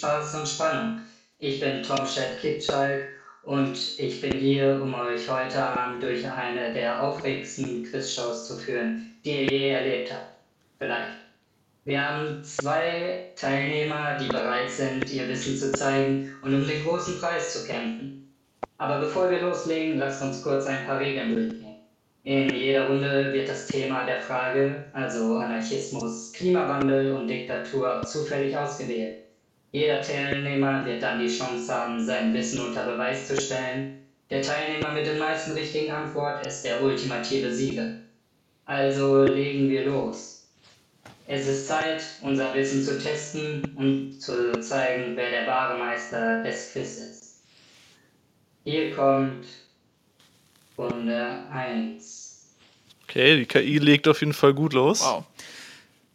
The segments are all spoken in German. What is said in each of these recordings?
Spaß und Spannung. Ich bin Tom Schett-Kitschalk und ich bin hier, um euch heute Abend durch eine der aufregendsten Quizshows zu führen, die ihr je erlebt habt. Vielleicht. Wir haben zwei Teilnehmer, die bereit sind, ihr Wissen zu zeigen und um den großen Preis zu kämpfen. Aber bevor wir loslegen, lasst uns kurz ein paar Regeln durchgehen. In jeder Runde wird das Thema der Frage, also Anarchismus, Klimawandel und Diktatur, zufällig ausgewählt. Jeder Teilnehmer wird dann die Chance haben, sein Wissen unter Beweis zu stellen. Der Teilnehmer mit den meisten richtigen Antworten ist der ultimative Sieger. Also legen wir los. Es ist Zeit, unser Wissen zu testen und zu zeigen, wer der wahre Meister des Quiz ist. Hier kommt Runde 1. Okay, die KI legt auf jeden Fall gut los. Wow.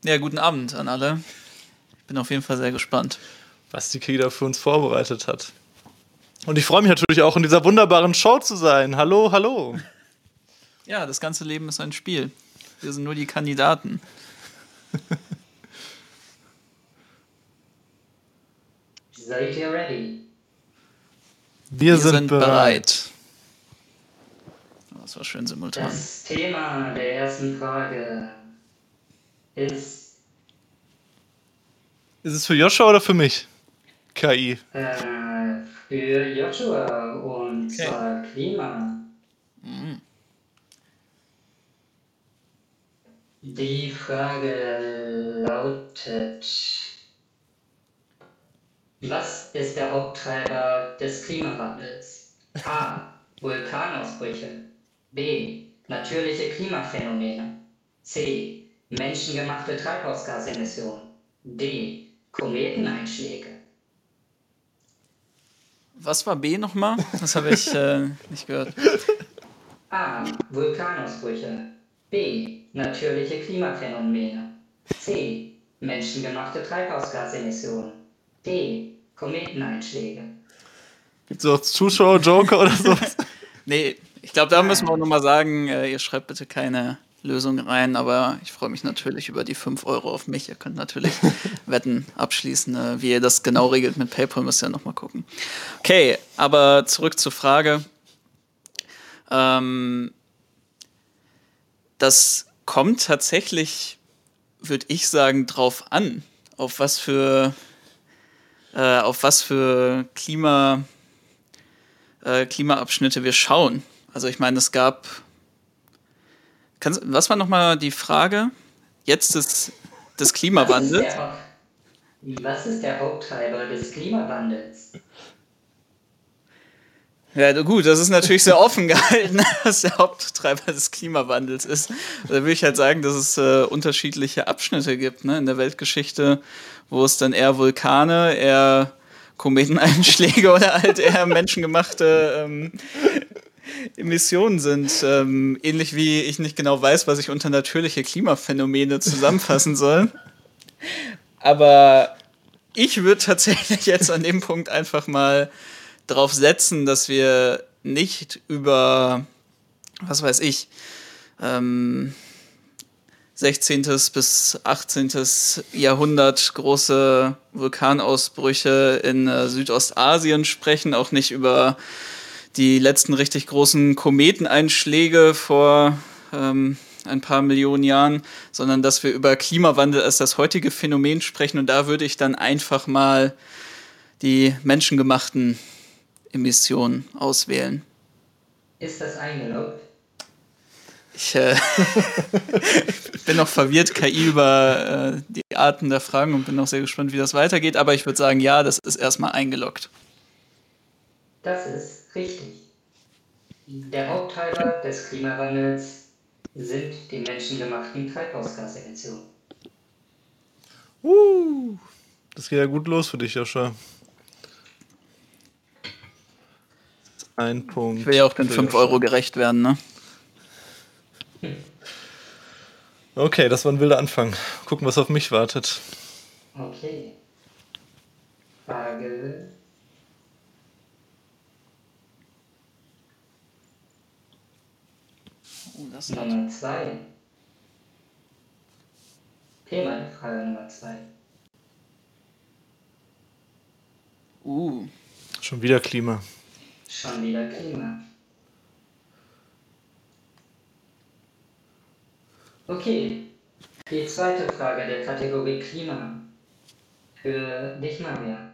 Ja, guten Abend an alle. Ich bin auf jeden Fall sehr gespannt. Was die KI da für uns vorbereitet hat. Und ich freue mich natürlich auch, in dieser wunderbaren Show zu sein. Hallo, hallo. Ja, das ganze Leben ist ein Spiel. Wir sind nur die Kandidaten. Seid ihr ready? Wir, Wir sind, sind bereit. bereit. Das war schön simultan. Das Thema der ersten Frage ist Ist es für Joshua oder für mich? KI. äh, für Joshua und Okay. zwar Klima. Mhm. Die Frage lautet, was ist der Haupttreiber des Klimawandels? A. Vulkanausbrüche. B. Natürliche Klimaphänomene. C. Menschengemachte Treibhausgasemissionen. D. Kometeneinschläge. Was war B nochmal? Das habe ich äh, nicht gehört. A. Vulkanausbrüche. B. Natürliche Klimaphänomene. C. Menschengemachte Treibhausgasemissionen. D. Kometeneinschläge. Gibt es auch Zuschauer-Joker oder sowas? Nee, ich glaube, da müssen wir auch nochmal sagen, äh, ihr schreibt bitte keine Lösung rein, aber ich freue mich natürlich über die 5 Euro auf mich. Ihr könnt natürlich Wetten abschließen. Äh, wie ihr das genau regelt mit PayPal, müsst ihr nochmal gucken. Okay, aber zurück zur Frage. Ähm, das kommt tatsächlich, würde ich sagen, drauf an, auf was für, äh, auf was für Klima äh, Klimaabschnitte wir schauen. Also ich meine, es gab. Kannst, was war nochmal die Frage? Jetzt des, des Klimawandels. Was ist, der, Haupt- was ist der Haupttreiber des Klimawandels? Ja, gut, das ist natürlich sehr offen gehalten, was der Haupttreiber des Klimawandels ist. Da würde ich halt sagen, dass es äh, unterschiedliche Abschnitte gibt ne, in der Weltgeschichte, wo es dann eher Vulkane, eher Kometeneinschläge oder halt eher menschengemachte ähm, Emissionen sind. Ähm, ähnlich wie ich nicht genau weiß, was ich unter natürliche Klimaphänomene zusammenfassen soll. Aber ich würde tatsächlich jetzt an dem Punkt einfach mal drauf setzen, dass wir nicht über, was weiß ich, ähm, 16. bis 18. Jahrhundert große Vulkanausbrüche in äh, Südostasien sprechen, auch nicht über die letzten richtig großen Kometeneinschläge vor ähm, ein paar Millionen Jahren, sondern dass wir über Klimawandel als das heutige Phänomen sprechen. Und da würde ich dann einfach mal die menschengemachten Emissionen auswählen. Ist das eingeloggt? Ich äh, bin noch verwirrt, KI über äh, die Arten der Fragen und bin noch sehr gespannt, wie das weitergeht. Aber ich würde sagen, ja, das ist erstmal eingeloggt. Das ist richtig. Der Haupttreiber des Klimawandels sind die menschengemachten Treibhausgasemissionen. Uh, das geht ja gut los für dich, Joshua. Ein Punkt. Ich will ja auch den für 5 Joshua. Euro gerecht werden, ne? Okay, das war ein wilder Anfang. Gucken, was auf mich wartet. Okay. Frage Oh, das Nummer zwei. Hier meine Frage Nummer zwei. Uh. Schon wieder Klima. Schon wieder Klima. Okay, die zweite Frage der Kategorie Klima. Für dich, Maria.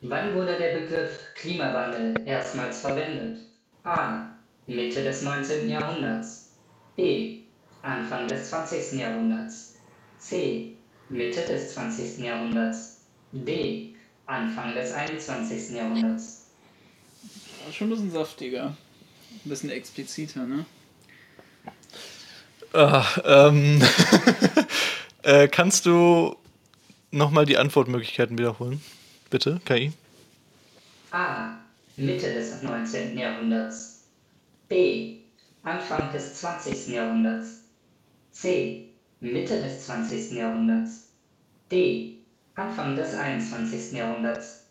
Wann wurde der Begriff Klimawandel erstmals verwendet? A. Mitte des 19. Jahrhunderts. B. Anfang des 20. Jahrhunderts. C. Mitte des 20. Jahrhunderts. D. Anfang des 21. Jahrhunderts. Schon ein bisschen saftiger. Ein bisschen expliziter, ne? Ah, ähm, äh, kannst du nochmal die Antwortmöglichkeiten wiederholen? Bitte, KI. A. Mitte des 19. Jahrhunderts. B. Anfang des 20. Jahrhunderts. C. Mitte des 20. Jahrhunderts. D. Anfang des 21. Jahrhunderts.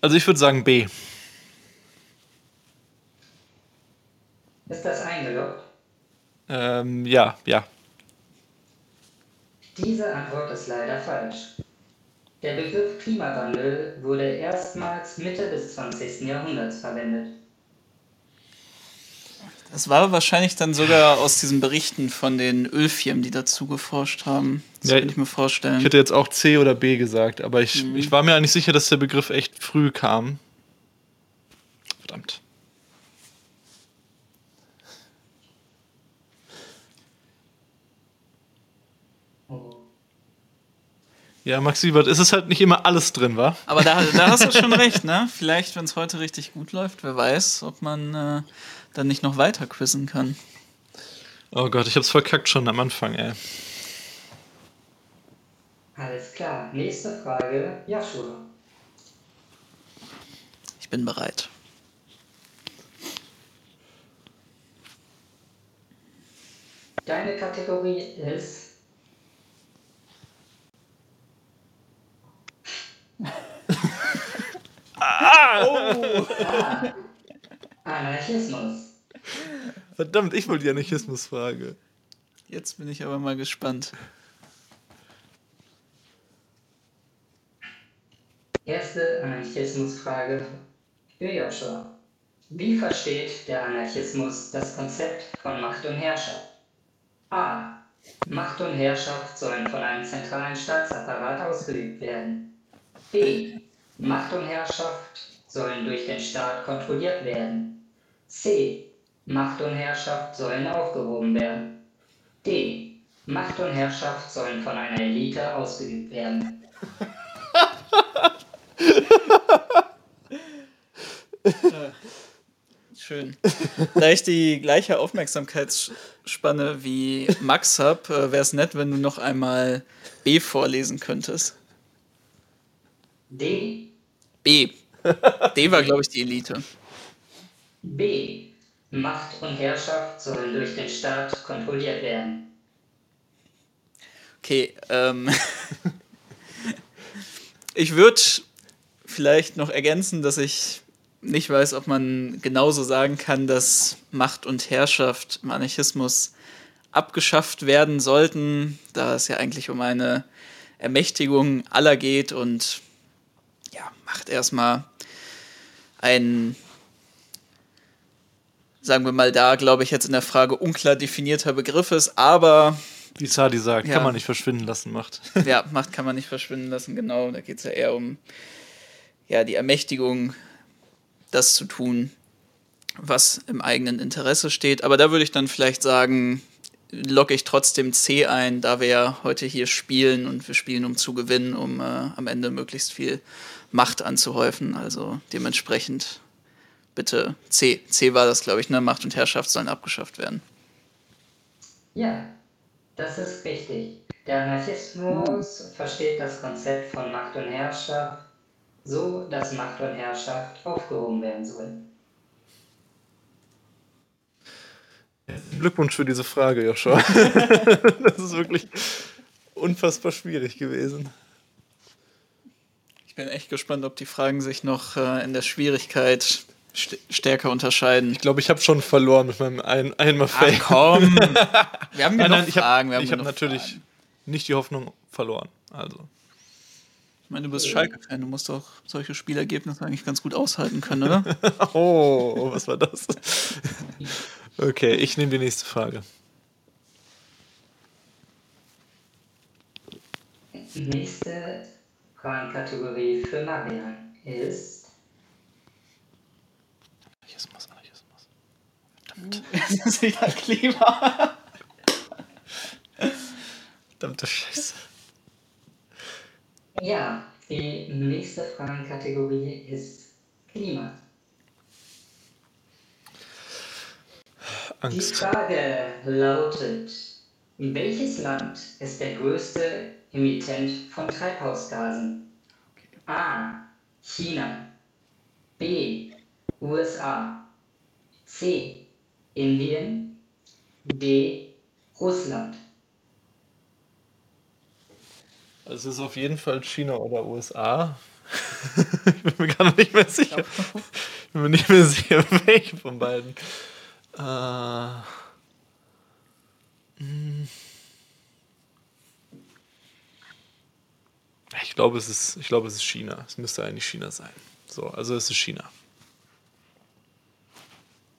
Also ich würde sagen B. Ist das eingeloggt? Ähm, ja, ja. Diese Antwort ist leider falsch. Der Begriff Klimawandel wurde erstmals Mitte des 20. Jahrhunderts verwendet. Das war wahrscheinlich dann sogar aus diesen Berichten von den Ölfirmen, die dazu geforscht haben. Das Ja, kann ich mir vorstellen. Ich hätte jetzt auch C oder B gesagt, aber ich, ich war mir eigentlich sicher, dass der Begriff echt früh kam. Verdammt. Ja, Max Siebert, es ist halt nicht immer alles drin, wa? Aber da, da hast du schon recht, ne? Vielleicht, wenn es heute richtig gut läuft, wer weiß, ob man äh, dann nicht noch weiter quizzen kann. Oh Gott, ich hab's verkackt schon am Anfang, ey. Alles klar. Nächste Frage. Joshua. Ich bin bereit. Deine Kategorie ist Ah. Anarchismus. Verdammt, ich wollte die Anarchismusfrage. Jetzt bin ich aber mal gespannt. Erste Anarchismusfrage für Joshua. Wie versteht der Anarchismus das Konzept von Macht und Herrschaft? A. Macht und Herrschaft sollen von einem zentralen Staatsapparat ausgeübt werden. B. Macht und Herrschaft sollen durch den Staat kontrolliert werden. C. Macht und Herrschaft sollen aufgehoben werden. D. Macht und Herrschaft sollen von einer Elite ausgeübt werden. Schön. Da ich die gleiche Aufmerksamkeitsspanne wie Max habe, äh, wäre es nett, wenn du noch einmal B vorlesen könntest. D. B. D war, glaube ich, die Elite. B. Macht und Herrschaft sollen durch den Staat kontrolliert werden. Okay, ähm. ich würde vielleicht noch ergänzen, dass ich nicht weiß, ob man genauso sagen kann, dass Macht und Herrschaft im Anarchismus abgeschafft werden sollten, da es ja eigentlich um eine Ermächtigung aller geht und Macht erstmal ein, sagen wir mal da, glaube ich, jetzt in der Frage unklar definierter Begriff ist, aber Wie Sadi sagt, Ja. kann man nicht verschwinden lassen, macht. ja, Macht kann man nicht verschwinden lassen, genau. Da geht es ja eher um ja, die Ermächtigung, das zu tun, was im eigenen Interesse steht. Aber da würde ich dann vielleicht sagen, logge ich trotzdem C ein, da wir ja heute hier spielen und wir spielen, um zu gewinnen, um äh, am Ende möglichst viel Macht anzuhäufen. Also dementsprechend bitte C. C war das, glaube ich, ne? Macht und Herrschaft sollen abgeschafft werden. Ja, das ist richtig. Der Anarchismus versteht das Konzept von Macht und Herrschaft so, dass Macht und Herrschaft aufgehoben werden soll. Glückwunsch für diese Frage, Joshua. das ist wirklich unfassbar schwierig gewesen. Ich bin echt gespannt, ob die Fragen sich noch äh, in der Schwierigkeit stärker unterscheiden. Ich glaube, ich habe schon verloren mit meinem ein einmal Ach komm. Wir haben ja nein, nein, noch ich habe Fragen. wir haben hab genug natürlich Fragen. nicht die Hoffnung verloren. Also. Ich meine, du bist Schalke-Fan, du musst doch solche Spielergebnisse eigentlich ganz gut aushalten können, oder? Oh, was war das? Okay, ich nehme die nächste Frage. Nächste Fragenkategorie für Marian ist Anarchismus, Anarchismus. Das ist wieder Klima. Verdammte Scheiße. Ja, die nächste Fragenkategorie ist Klima. Die Angst. Frage lautet, welches Land ist der größte Emittent von Treibhausgasen? A. China. B. USA. C. Indien. D. Russland. Es ist auf jeden Fall China oder USA. ich bin mir gerade nicht mehr sicher. Ich bin mir nicht mehr sicher, welche von beiden. Äh, hm. Ich glaube, es ist, ich glaube, es ist China. Es müsste eigentlich China sein. So, also es ist China.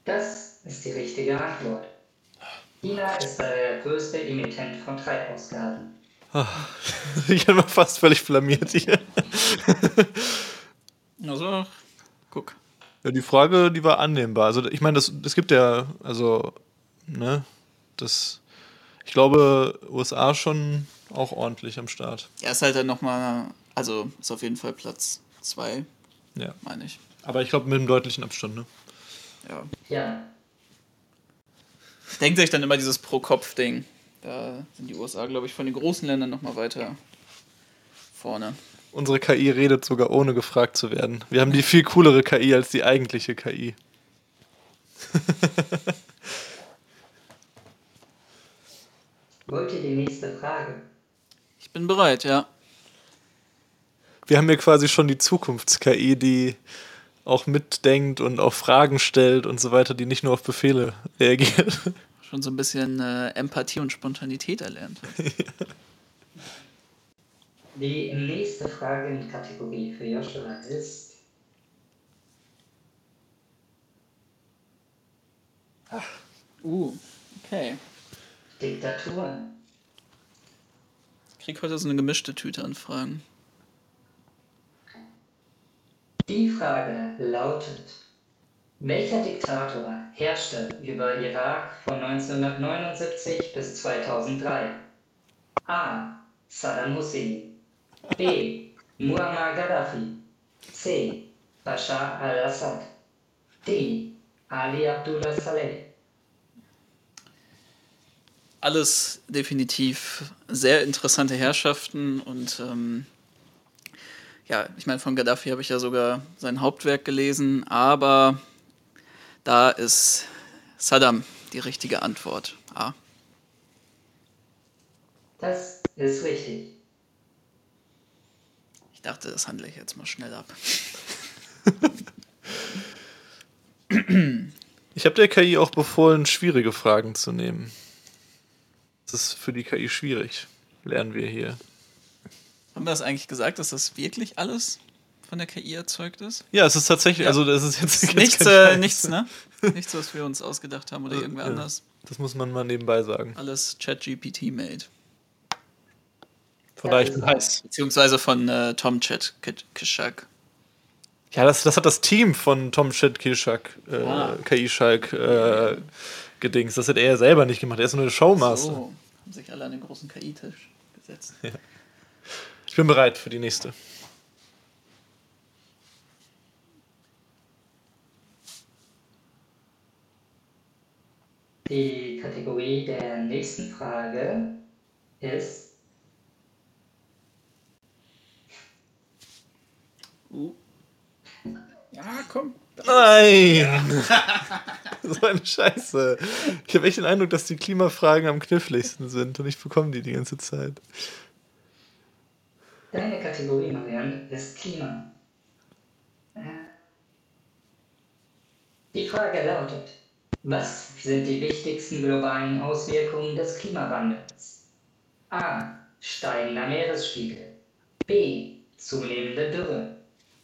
Das ist die richtige Antwort. China ist der größte Emittent von Treibhausgasen. Ich bin mal fast völlig blamiert hier. Also, guck. Ja, die Frage, die war annehmbar. Also ich meine, das, das gibt ja, also, ne, das, ich glaube, USA schon auch ordentlich am Start. Er ist halt dann nochmal, also ist auf jeden Fall Platz 2, Ja. meine ich. Aber ich glaube mit einem deutlichen Abstand, ne? Ja. Ja, Denkt sich dann immer dieses Pro-Kopf-Ding. Da sind die USA, glaube ich, von den großen Ländern nochmal weiter vorne. Unsere KI redet sogar ohne gefragt zu werden. Wir haben die viel coolere KI als die eigentliche KI. wollt ihr die nächste Frage? Ich bin bereit, ja. Wir haben hier quasi schon die Zukunfts-KI, die auch mitdenkt und auch Fragen stellt und so weiter, die nicht nur auf Befehle reagiert. Schon so ein bisschen äh, Empathie und Spontanität erlernt. Die nächste Fragenkategorie für Joshua ist Uh, okay. Diktaturen. Ich krieg heute so eine gemischte Tüte an Fragen. Die Frage lautet, welcher Diktator herrschte über Irak von 1979 bis 2003? A. Saddam Hussein. B. Muammar Gaddafi. C. Bashar al-Assad. D. Ali Abdullah Saleh. Alles definitiv sehr interessante Herrschaften und ähm, ja, ich meine, von Gaddafi habe ich ja sogar sein Hauptwerk gelesen, aber da ist Saddam die richtige Antwort. A. Das ist richtig. Ich dachte, das handle ich jetzt mal schnell ab. Ich habe der KI auch befohlen, schwierige Fragen zu nehmen. Das ist für die KI schwierig, lernen wir hier. Haben wir das eigentlich gesagt, dass das wirklich alles von der KI erzeugt ist? Ja, es ist tatsächlich, Ja. also das ist jetzt jetzt Nichts, kein äh, nichts, ne? Nichts, was wir uns ausgedacht haben oder Äh, irgendwer ja. anders. Das muss man mal nebenbei sagen. Alles ChatGPT made. Von daher, ich bin heiß. Beziehungsweise von äh, Tom Chat Kishak. Ja, das, das hat das Team von Tom Shit Kishak, äh, Ah. KI Schalk, äh, gedings. Das hat er ja selber nicht gemacht. Er ist nur eine Showmaster. So, haben sich alle an den großen KI-Tisch gesetzt. Ich bin bereit für die nächste. Die Kategorie der nächsten Frage ist Uh. Ja, komm. Nein! so eine Scheiße. Ich habe echt den Eindruck, dass die Klimafragen am kniffligsten sind und ich bekomme die die ganze Zeit. Deine Kategorie, Marianne, ist Klima. Die Frage lautet, was sind die wichtigsten globalen Auswirkungen des Klimawandels? A. Steigender Meeresspiegel. B. Zunehmende Dürre.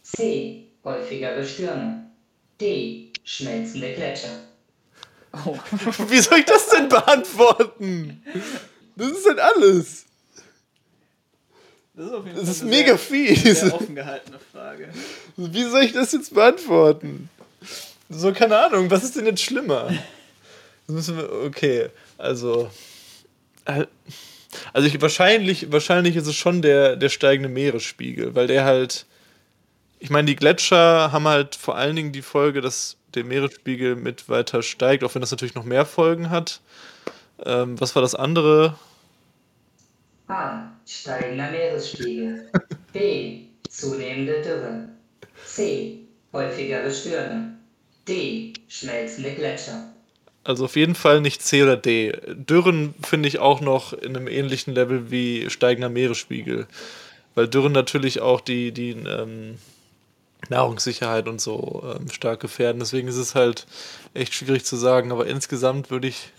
C. Häufigere Stürme. D. Schmelzende Gletscher. Oh. Wie soll ich das denn beantworten? Das ist halt alles. Das ist, auf jeden Fall das ist mega sehr, fies. Sehr offen gehaltene Frage. Wie soll ich das jetzt beantworten? So, keine Ahnung, was ist denn jetzt schlimmer? okay, also. Äh, also ich, wahrscheinlich, wahrscheinlich ist es schon der, der steigende Meeresspiegel, weil der halt. Ich meine, die Gletscher haben halt vor allen Dingen die Folge, dass der Meeresspiegel mit weiter steigt, auch wenn das natürlich noch mehr Folgen hat. Ähm, was war das andere? A. Steigender Meeresspiegel. B. Zunehmende Dürre. C. Häufigere Stürme. D. Schmelzende Gletscher. Also auf jeden Fall nicht C oder D. Dürren finde ich auch noch in einem ähnlichen Level wie steigender Meeresspiegel. Weil Dürren natürlich auch die, die ähm, Nahrungssicherheit und so ähm, stark gefährden. Deswegen ist es halt echt schwierig zu sagen. Aber insgesamt würde ich.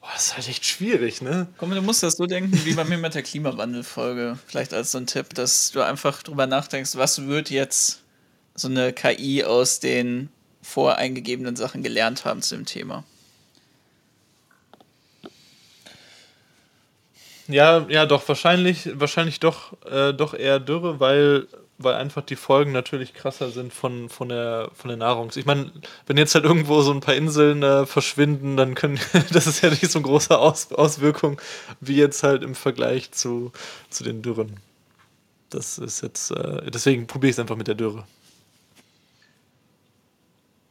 Boah, das ist halt echt schwierig, ne? Komm, du musst das so denken wie bei mir mit der Klimawandelfolge. Vielleicht als so ein Tipp, dass du einfach drüber nachdenkst, was wird jetzt so eine KI aus den voreingegebenen Sachen gelernt haben zu dem Thema. Ja, ja, doch, wahrscheinlich, wahrscheinlich doch, äh, doch eher Dürre, weil, weil einfach die Folgen natürlich krasser sind von, von, der, von der Nahrung. Ich meine, wenn jetzt halt irgendwo so ein paar Inseln äh, verschwinden, dann können, das ist ja nicht so eine große Aus, Auswirkung wie jetzt halt im Vergleich zu, zu den Dürren. Das ist jetzt, äh, deswegen probiere ich es einfach mit der Dürre.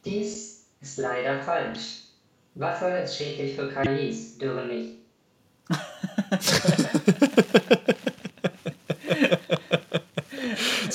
Dies ist leider falsch. Wasser ist schädlich für KIs, Dürre nicht.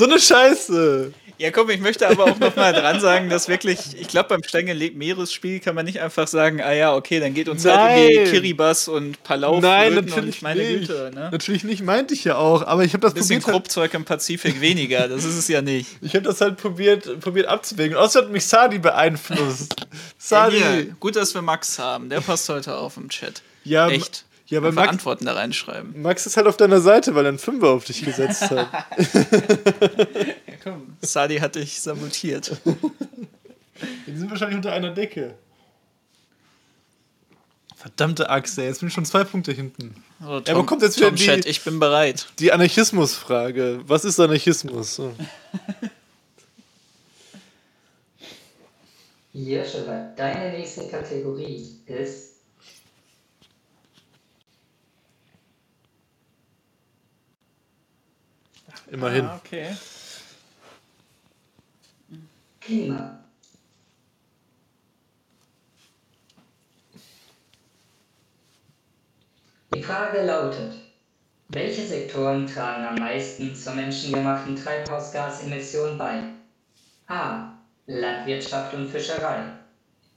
so eine Scheiße. Ja, komm, ich möchte aber auch noch mal dran sagen, dass wirklich, ich glaube, beim steigenden Meeresspiel kann man nicht einfach sagen, ah ja, okay, dann geht uns Nein. halt irgendwie Kiribas und Palau Nein, natürlich meine nicht. Güte. Ne? Natürlich nicht, meinte ich ja auch, aber ich habe das Ein bisschen probiert. Kruppzeug im Pazifik weniger, das ist es ja nicht. Ich habe das halt probiert, probiert abzuwägen. Außerdem hat mich Sadi beeinflusst. Sadi. Ja, hier, gut, dass wir Max haben, der passt heute auf im Chat. Ja, Echt. Ja, aber Max, Antworten da reinschreiben. Max ist halt auf deiner Seite, weil er einen Fünfer auf dich gesetzt hat. ja, komm. Sadi hat dich sabotiert. Die sind wahrscheinlich unter einer Decke. Verdammte ey. Jetzt bin ich schon zwei Punkte hinten. Oh, Tom, aber kommt jetzt wieder Tom die, Chat, ich bin bereit. Die Anarchismusfrage. Was ist Anarchismus? So. Hier, Schubert, deine nächste Kategorie ist Immerhin. Ah, okay. Klima. Die Frage lautet, welche Sektoren tragen am meisten zur menschengemachten Treibhausgasemissionen bei? A. Landwirtschaft und Fischerei.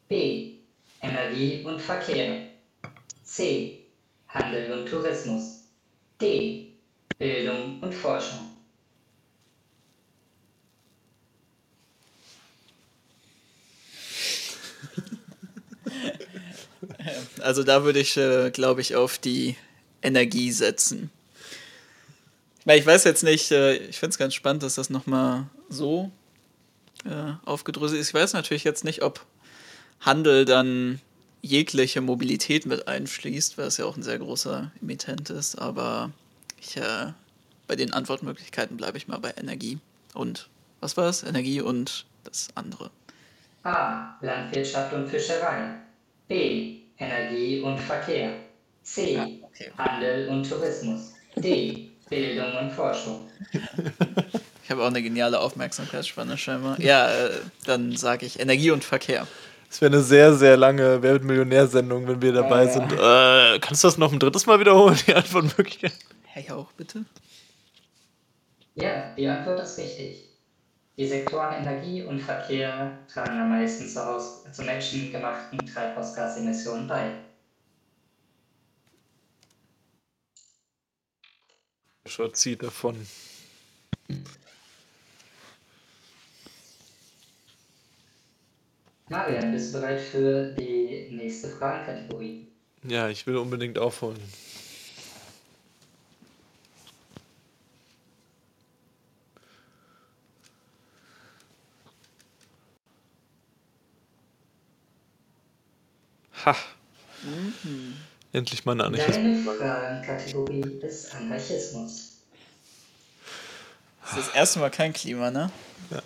B. Energie und Verkehr. C. Handel und Tourismus. D. Bildung und Forschung. Also da würde ich, äh, glaube ich, auf die Energie setzen. Ich weiß jetzt nicht, äh, ich finde es ganz spannend, dass das nochmal so äh, aufgedröselt ist. Ich weiß natürlich jetzt nicht, ob Handel dann jegliche Mobilität mit einschließt, weil es ja auch ein sehr großer Emittent ist, aber ich, äh, bei den Antwortmöglichkeiten bleibe ich mal bei Energie. Und was war es? Energie und das andere. A. Landwirtschaft und Fischerei. B. Energie und Verkehr. C. Ah, okay. Handel und Tourismus. D. Bildung und Forschung. Ich habe auch eine geniale Aufmerksamkeitsspanne scheinbar. Ja, äh, dann sage ich Energie und Verkehr. Es wäre eine sehr, sehr lange Wer wird Millionär-Sendung, wenn wir dabei äh. sind. Äh, kannst du das noch ein drittes Mal wiederholen, die Antwortmöglichkeit? Hey, auch bitte. Ja, die Antwort ist richtig. Die Sektoren Energie und Verkehr tragen am meisten zu, aus, zu menschengemachten Treibhausgasemissionen bei. Schott zieht davon. Marian, bist du bereit für die nächste Fragenkategorie? Ja, ich will unbedingt aufholen. Ha. Mhm. Endlich mal eine Anarchismus. Deine Fragenkategorie ist Anarchismus. Das ist das erste Mal kein Klima, ne? Ja.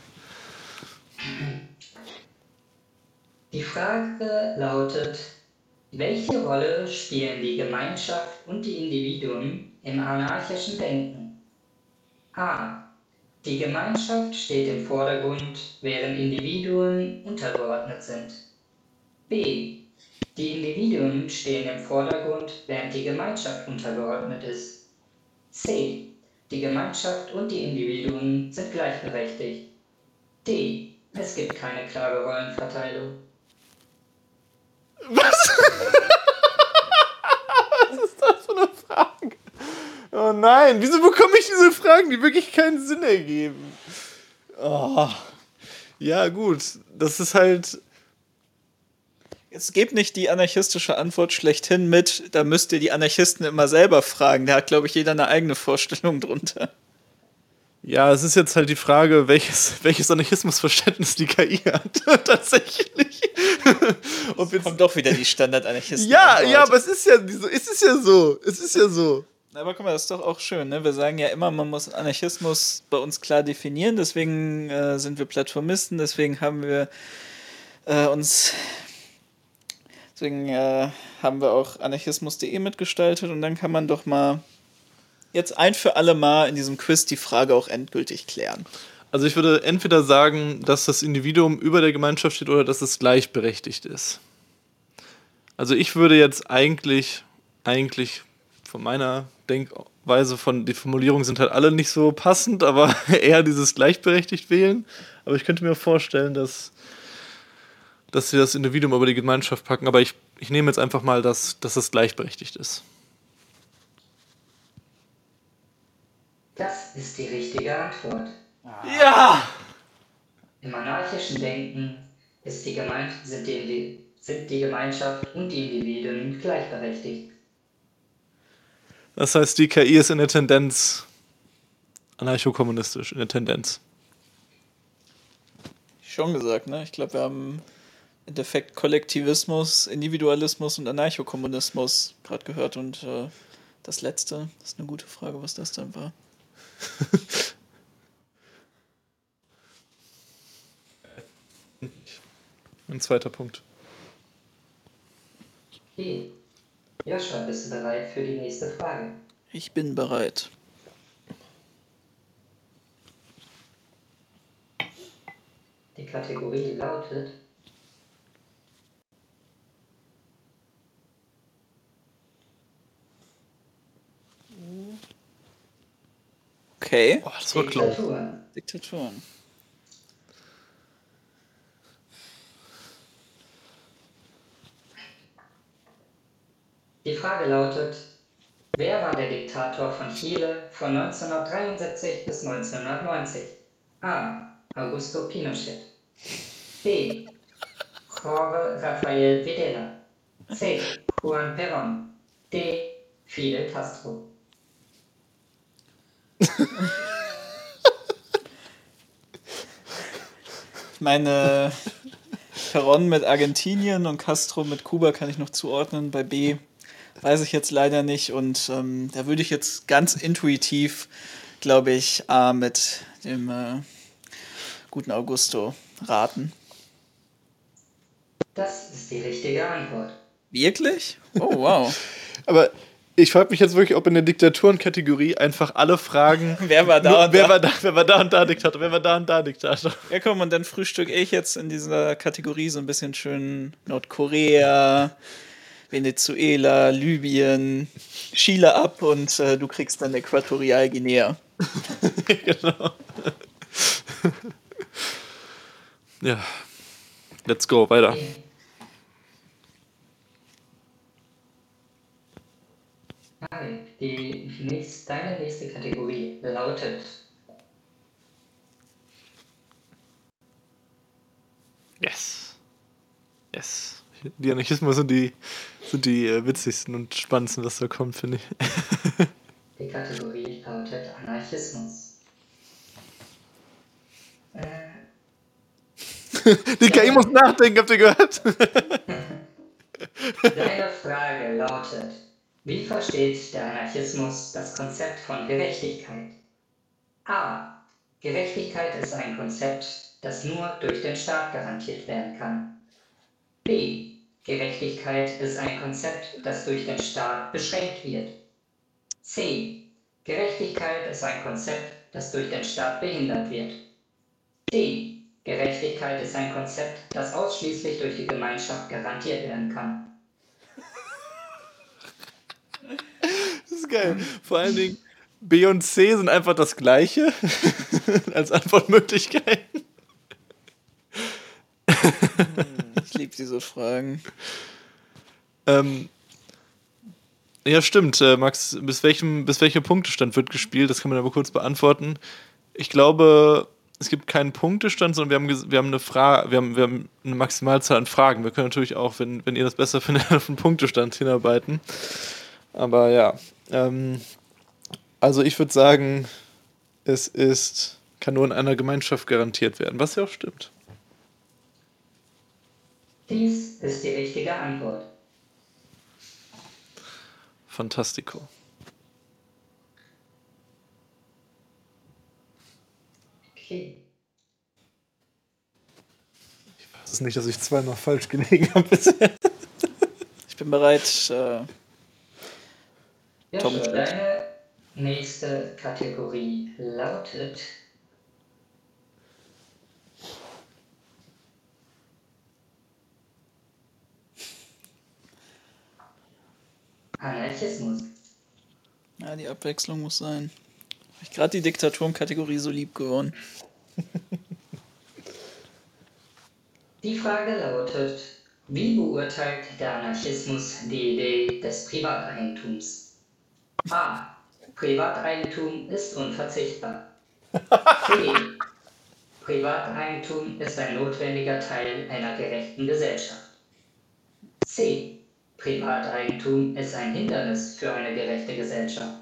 Die Frage lautet, welche Rolle spielen die Gemeinschaft und die Individuen im anarchischen Denken? A. Die Gemeinschaft steht im Vordergrund, während Individuen untergeordnet sind. B. Die Individuen stehen im Vordergrund, während die Gemeinschaft untergeordnet ist. C. Die Gemeinschaft und die Individuen sind gleichberechtigt. D. Es gibt keine klare Rollenverteilung. Was? Was ist das für eine Frage? Oh nein, wieso bekomme ich diese Fragen, die wirklich keinen Sinn ergeben? Oh. Ja, gut, das ist halt. Es gibt nicht die anarchistische Antwort schlechthin mit, da müsst ihr die Anarchisten immer selber fragen. Da hat, glaube ich, jeder eine eigene Vorstellung drunter. Ja, es ist jetzt halt die Frage, welches, welches Anarchismusverständnis die KI hat. Tatsächlich. Ob jetzt kommt doch wieder die Standard-Anarchisten. Ja, ja, aber es ist ja, es ist ja so. Es ist ja so. Aber guck mal, das ist doch auch schön. Ne? Wir sagen ja immer, man muss Anarchismus bei uns klar definieren. Deswegen äh, sind wir Plattformisten. Deswegen haben wir äh, uns. Deswegen äh, haben wir auch anarchismus.de mitgestaltet. Und dann kann man doch mal jetzt ein für alle Mal in diesem Quiz die Frage auch endgültig klären. Also ich würde entweder sagen, dass das Individuum über der Gemeinschaft steht oder dass es gleichberechtigt ist. Also ich würde jetzt eigentlich, eigentlich von meiner Denkweise von, die Formulierungen sind halt alle nicht so passend, aber eher dieses gleichberechtigt wählen. Aber ich könnte mir vorstellen, dass, dass sie das Individuum über die Gemeinschaft packen. Aber ich, ich nehme jetzt einfach mal, dass, dass es gleichberechtigt ist. Das ist die richtige Antwort. Ja! Im anarchischen Denken ist die Gemein sind, die, sind die Gemeinschaft und die Individuen gleichberechtigt. Das heißt, die KI ist in der Tendenz anarchokommunistisch, in der Tendenz. Schon gesagt, ne? Ich glaube, wir haben Endeffekt Kollektivismus, Individualismus und Anarchokommunismus gerade gehört und äh, das letzte, das ist eine gute Frage, was das dann war. Ein zweiter Punkt. Okay. Joshua, bist du bereit für die nächste Frage? Ich bin bereit. Die Kategorie lautet Okay. Boah, das war Diktaturen. Diktaturen. Die Frage lautet, wer war der Diktator von Chile von 1973 bis 1990? A. Augusto Pinochet. B. Jorge Rafael Videla. C. Juan Perón. D. Fidel Castro. Meine Peron mit Argentinien und Castro mit Kuba kann ich noch zuordnen. Bei B weiß ich jetzt leider nicht. Und ähm, da würde ich jetzt ganz intuitiv, glaube ich, A mit dem äh, guten Augusto raten. Das ist die richtige Antwort. Wirklich? Oh, wow. Aber ich frage mich jetzt wirklich, ob in der Diktaturenkategorie einfach alle Fragen. wer war da und wer da? War da? Wer war da und da Diktator? Wer war da und da Diktator? Ja, komm, und dann frühstücke ich jetzt in dieser Kategorie so ein bisschen schön Nordkorea, Venezuela, Libyen, Chile ab und äh, du kriegst dann Äquatorialguinea. genau. ja. Let's go, weiter. Die nächste, deine nächste Kategorie lautet Yes. Die Anarchismus sind die, sind die äh, witzigsten und spannendsten, was da kommt, finde ich. Die Kategorie lautet Anarchismus. Äh, Die KI muss nachdenken, habt ihr gehört? Deine Frage lautet, wie versteht der Anarchismus das Konzept von Gerechtigkeit? A. Gerechtigkeit ist ein Konzept, das nur durch den Staat garantiert werden kann. B. Gerechtigkeit ist ein Konzept, das durch den Staat beschränkt wird. C. Gerechtigkeit ist ein Konzept, das durch den Staat behindert wird. D. Gerechtigkeit ist ein Konzept, das ausschließlich durch die Gemeinschaft garantiert werden kann. Das ist geil. Vor allen Dingen, B und C sind einfach das gleiche als Antwortmöglichkeiten. Ich liebe diese Fragen. Ähm, ja, stimmt. Äh, Max, bis welchem, bis welchem Punktestand wird gespielt? Das kann man aber kurz beantworten. Ich glaube, es gibt keinen Punktestand, sondern wir haben, wir haben eine Frage, wir haben, wir haben eine Maximalzahl an Fragen. Wir können natürlich auch, wenn, wenn ihr das besser findet, auf einen Punktestand hinarbeiten. Aber ja. Ähm, also ich würde sagen, es ist, kann nur in einer Gemeinschaft garantiert werden, was ja auch stimmt. Dies ist die richtige Antwort. Fantastico. Okay. Es ist nicht, dass ich zweimal falsch gelegen habe bisher. Ich bin bereit. Äh, Ja, Tom deine nächste Kategorie lautet Anarchismus. ja, die Abwechslung muss sein. Habe ich gerade die Diktaturenkategorie so lieb gewonnen. Die Frage lautet, wie beurteilt der Anarchismus die Idee des Privateigentums? A. Privateigentum ist unverzichtbar. B. Privateigentum ist ein notwendiger Teil einer gerechten Gesellschaft. C. Privateigentum ist ein Hindernis für eine gerechte Gesellschaft.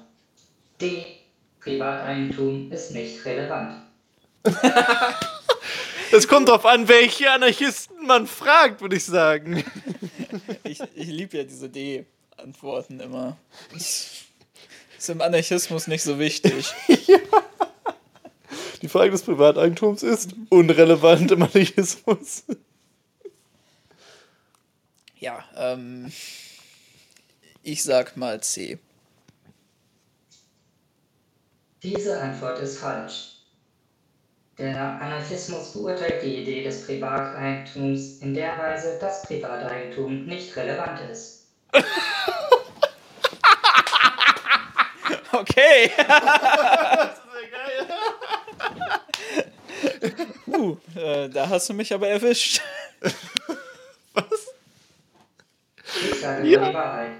D. Privateigentum ist nicht relevant. Es kommt drauf an, welche Anarchisten man fragt, würde ich sagen. Ich, ich liebe ja diese D-Antworten immer. Ist im Anarchismus nicht so wichtig. Die Frage des Privateigentums ist unrelevant im Anarchismus. Ja, ähm. Ich sag mal C. Diese Antwort ist falsch. Der Anarchismus beurteilt die Idee des Privateigentums in der Weise, dass Privateigentum nicht relevant ist. Okay. uh, äh, da hast du mich aber erwischt. Ich sage nur die Wahrheit.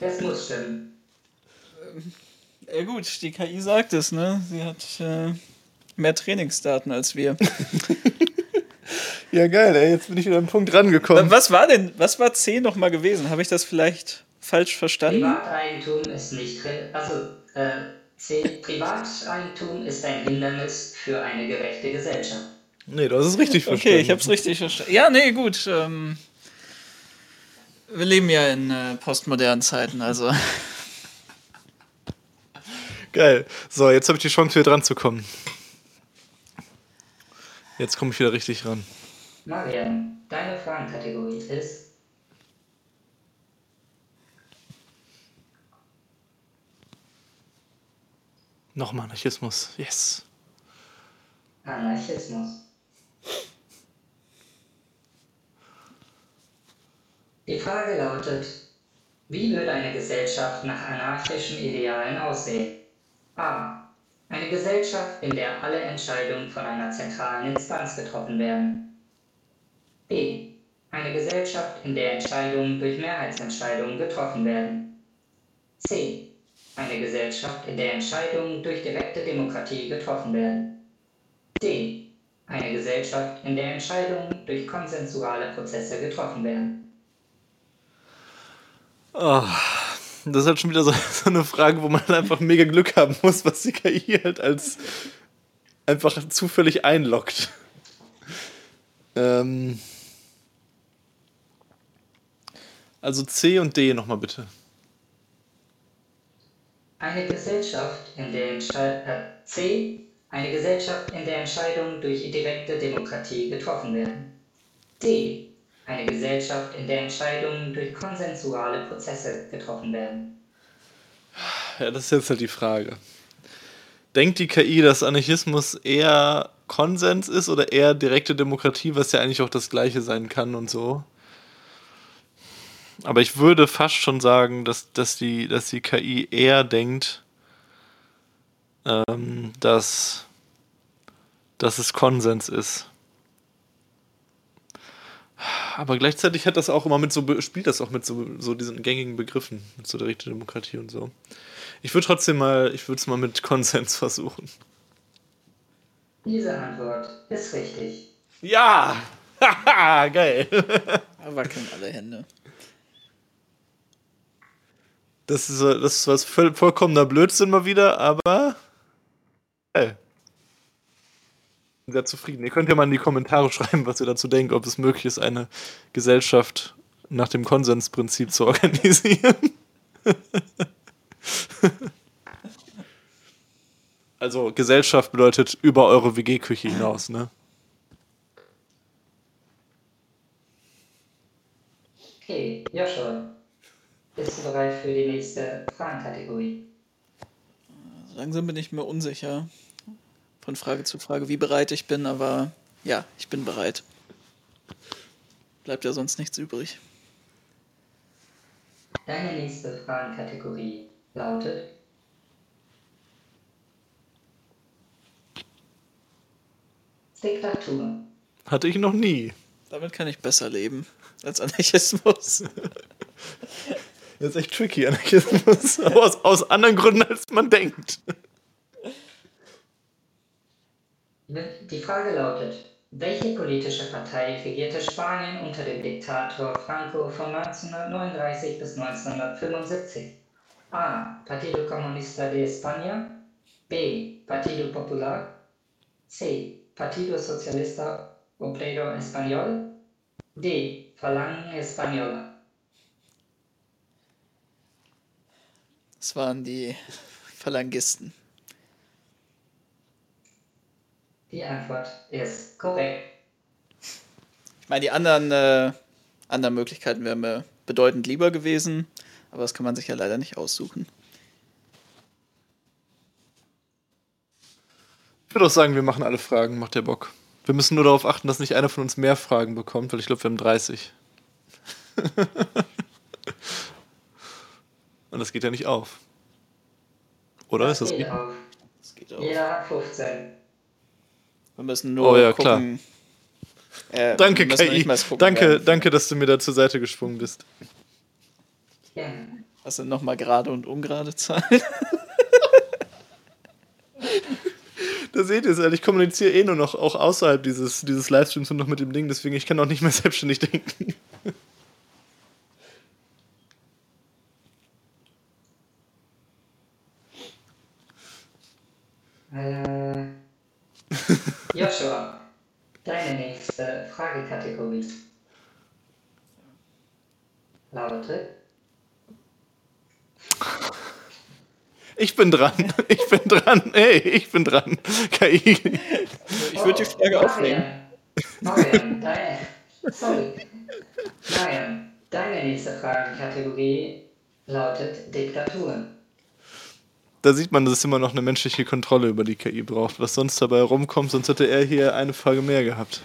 Es muss stimmen. Ja gut, die KI sagt es, ne? Sie hat äh, mehr Trainingsdaten als wir. Ja, geil, ey, jetzt bin ich wieder am Punkt rangekommen. Was war denn, was war C nochmal gewesen? Habe ich das vielleicht falsch verstanden? Privateigentum ist nicht. Also, äh, C. Privateigentum ist ein Hindernis für eine gerechte Gesellschaft. Nee, du hast es richtig verstanden. Okay, ich hab's richtig verstanden. Ja, nee, gut. Ähm, wir leben ja in äh, postmodernen Zeiten, also. Geil. So, jetzt habe ich die Chance, wieder dran zu kommen. Jetzt komme ich wieder richtig ran. Marian, deine Fragenkategorie ist Nochmal Anarchismus. Yes. Anarchismus. Die Frage lautet, wie würde eine Gesellschaft nach anarchischen Idealen aussehen? A. Eine Gesellschaft, in der alle Entscheidungen von einer zentralen Instanz getroffen werden. B. Eine Gesellschaft, in der Entscheidungen durch Mehrheitsentscheidungen getroffen werden. C. Eine Gesellschaft, in der Entscheidungen durch direkte Demokratie getroffen werden. D. Eine Gesellschaft, in der Entscheidungen durch konsensuale Prozesse getroffen werden. Oh, das ist halt schon wieder so, eine Frage, wo man einfach mega Glück haben muss, was die KI halt als einfach zufällig einloggt. Ähm also C und D nochmal bitte. Eine Gesellschaft, in der äh, C. Eine Gesellschaft, in der Entscheidungen durch direkte Demokratie getroffen werden. D. Eine Gesellschaft, in der Entscheidungen durch konsensuale Prozesse getroffen werden. Ja, das ist jetzt halt die Frage. Denkt die KI, dass Anarchismus eher Konsens ist oder eher direkte Demokratie, was ja eigentlich auch das gleiche sein kann und so? Aber ich würde fast schon sagen, dass, dass, die, dass die KI eher denkt, ähm, dass, dass es Konsens ist. Aber gleichzeitig hat das auch immer mit so, spielt das auch mit so, so diesen gängigen Begriffen, mit so der richtigen Demokratie und so. Ich würde trotzdem mal, ich würde es mal mit Konsens versuchen. Diese Antwort ist richtig. Ja! Haha, geil. Da wackeln alle Hände. Das ist, das ist was voll, vollkommener Blödsinn mal wieder, aber. Hey. Bin sehr zufrieden. Ihr könnt ja mal in die Kommentare schreiben, was ihr dazu denkt, ob es möglich ist, eine Gesellschaft nach dem Konsensprinzip zu organisieren. also Gesellschaft bedeutet über eure WG-Küche hinaus, ne? Okay, Joshua, bist du bereit für die nächste Fragenkategorie? Langsam bin ich mir unsicher von Frage zu Frage, wie bereit ich bin, aber ja, ich bin bereit. Bleibt ja sonst nichts übrig. Deine nächste Fragenkategorie lautet Diktatur. Hatte ich noch nie. Damit kann ich besser leben als Anarchismus. Das ist echt tricky, Anarchismus. Aus, aus anderen Gründen, als man denkt. Die Frage lautet, welche politische Partei regierte Spanien unter dem Diktator Franco von 1939 bis 1975? A. Partido Comunista de España. B. Partido Popular. C. Partido Socialista Obrero Español. D. Falange Española. Das waren die Phalangisten. Die Antwort ist korrekt. Ich meine, die anderen, äh, anderen Möglichkeiten wären mir bedeutend lieber gewesen, aber das kann man sich ja leider nicht aussuchen. Ich würde auch sagen, wir machen alle Fragen, macht der Bock. Wir müssen nur darauf achten, dass nicht einer von uns mehr Fragen bekommt, weil ich glaube, wir haben 30. Und das geht ja nicht auf. Oder? Das ist das geht geht? auf. Das geht auch. Jeder hat 15. Wir müssen nur Oh ja, gucken. Äh, Danke, KI. gucken, Danke, danke, dass du mir da zur Seite gesprungen bist. Gerne. Was sind nochmal gerade und ungerade Zahlen? Da seht ihr es ich kommuniziere eh nur noch auch außerhalb dieses, dieses Livestreams und noch mit dem Ding, deswegen ich kann auch nicht mehr selbstständig denken. Joshua, deine nächste Fragekategorie lautet Ich bin dran, ich bin dran, ey, ich bin dran. KI. Ich würde die Frage aufnehmen. Marian, deine, sorry. Marian, deine nächste Fragekategorie lautet Diktatur. Da sieht man, dass es immer noch eine menschliche Kontrolle über die KI braucht. Was sonst dabei rumkommt, sonst hätte er hier eine Frage mehr gehabt.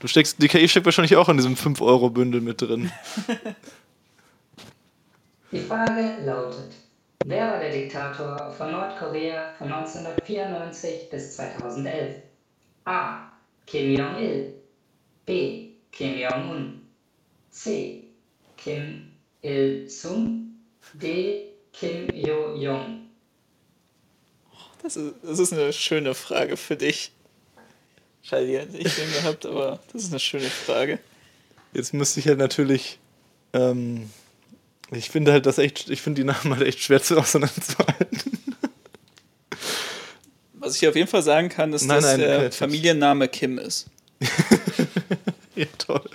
Du steckst, die KI steckt wahrscheinlich auch in diesem 5-Euro-Bündel mit drin. Die Frage lautet, wer war der Diktator von Nordkorea von 1994 bis 2011? A. Kim Jong-il B. Kim Jong-un C. Kim Il-sung D. Kim Yo-jong Das ist, das ist eine schöne Frage für dich. Scheiße, die hätte ich den gehabt, aber das ist eine schöne Frage. Jetzt müsste ich halt natürlich. Ähm, ich finde halt das echt, ich finde die Namen halt echt schwer zu auseinanderzuhalten. Was ich auf jeden Fall sagen kann, ist, Nein, dass nein, der. Familienname Kim ist. ja, toll.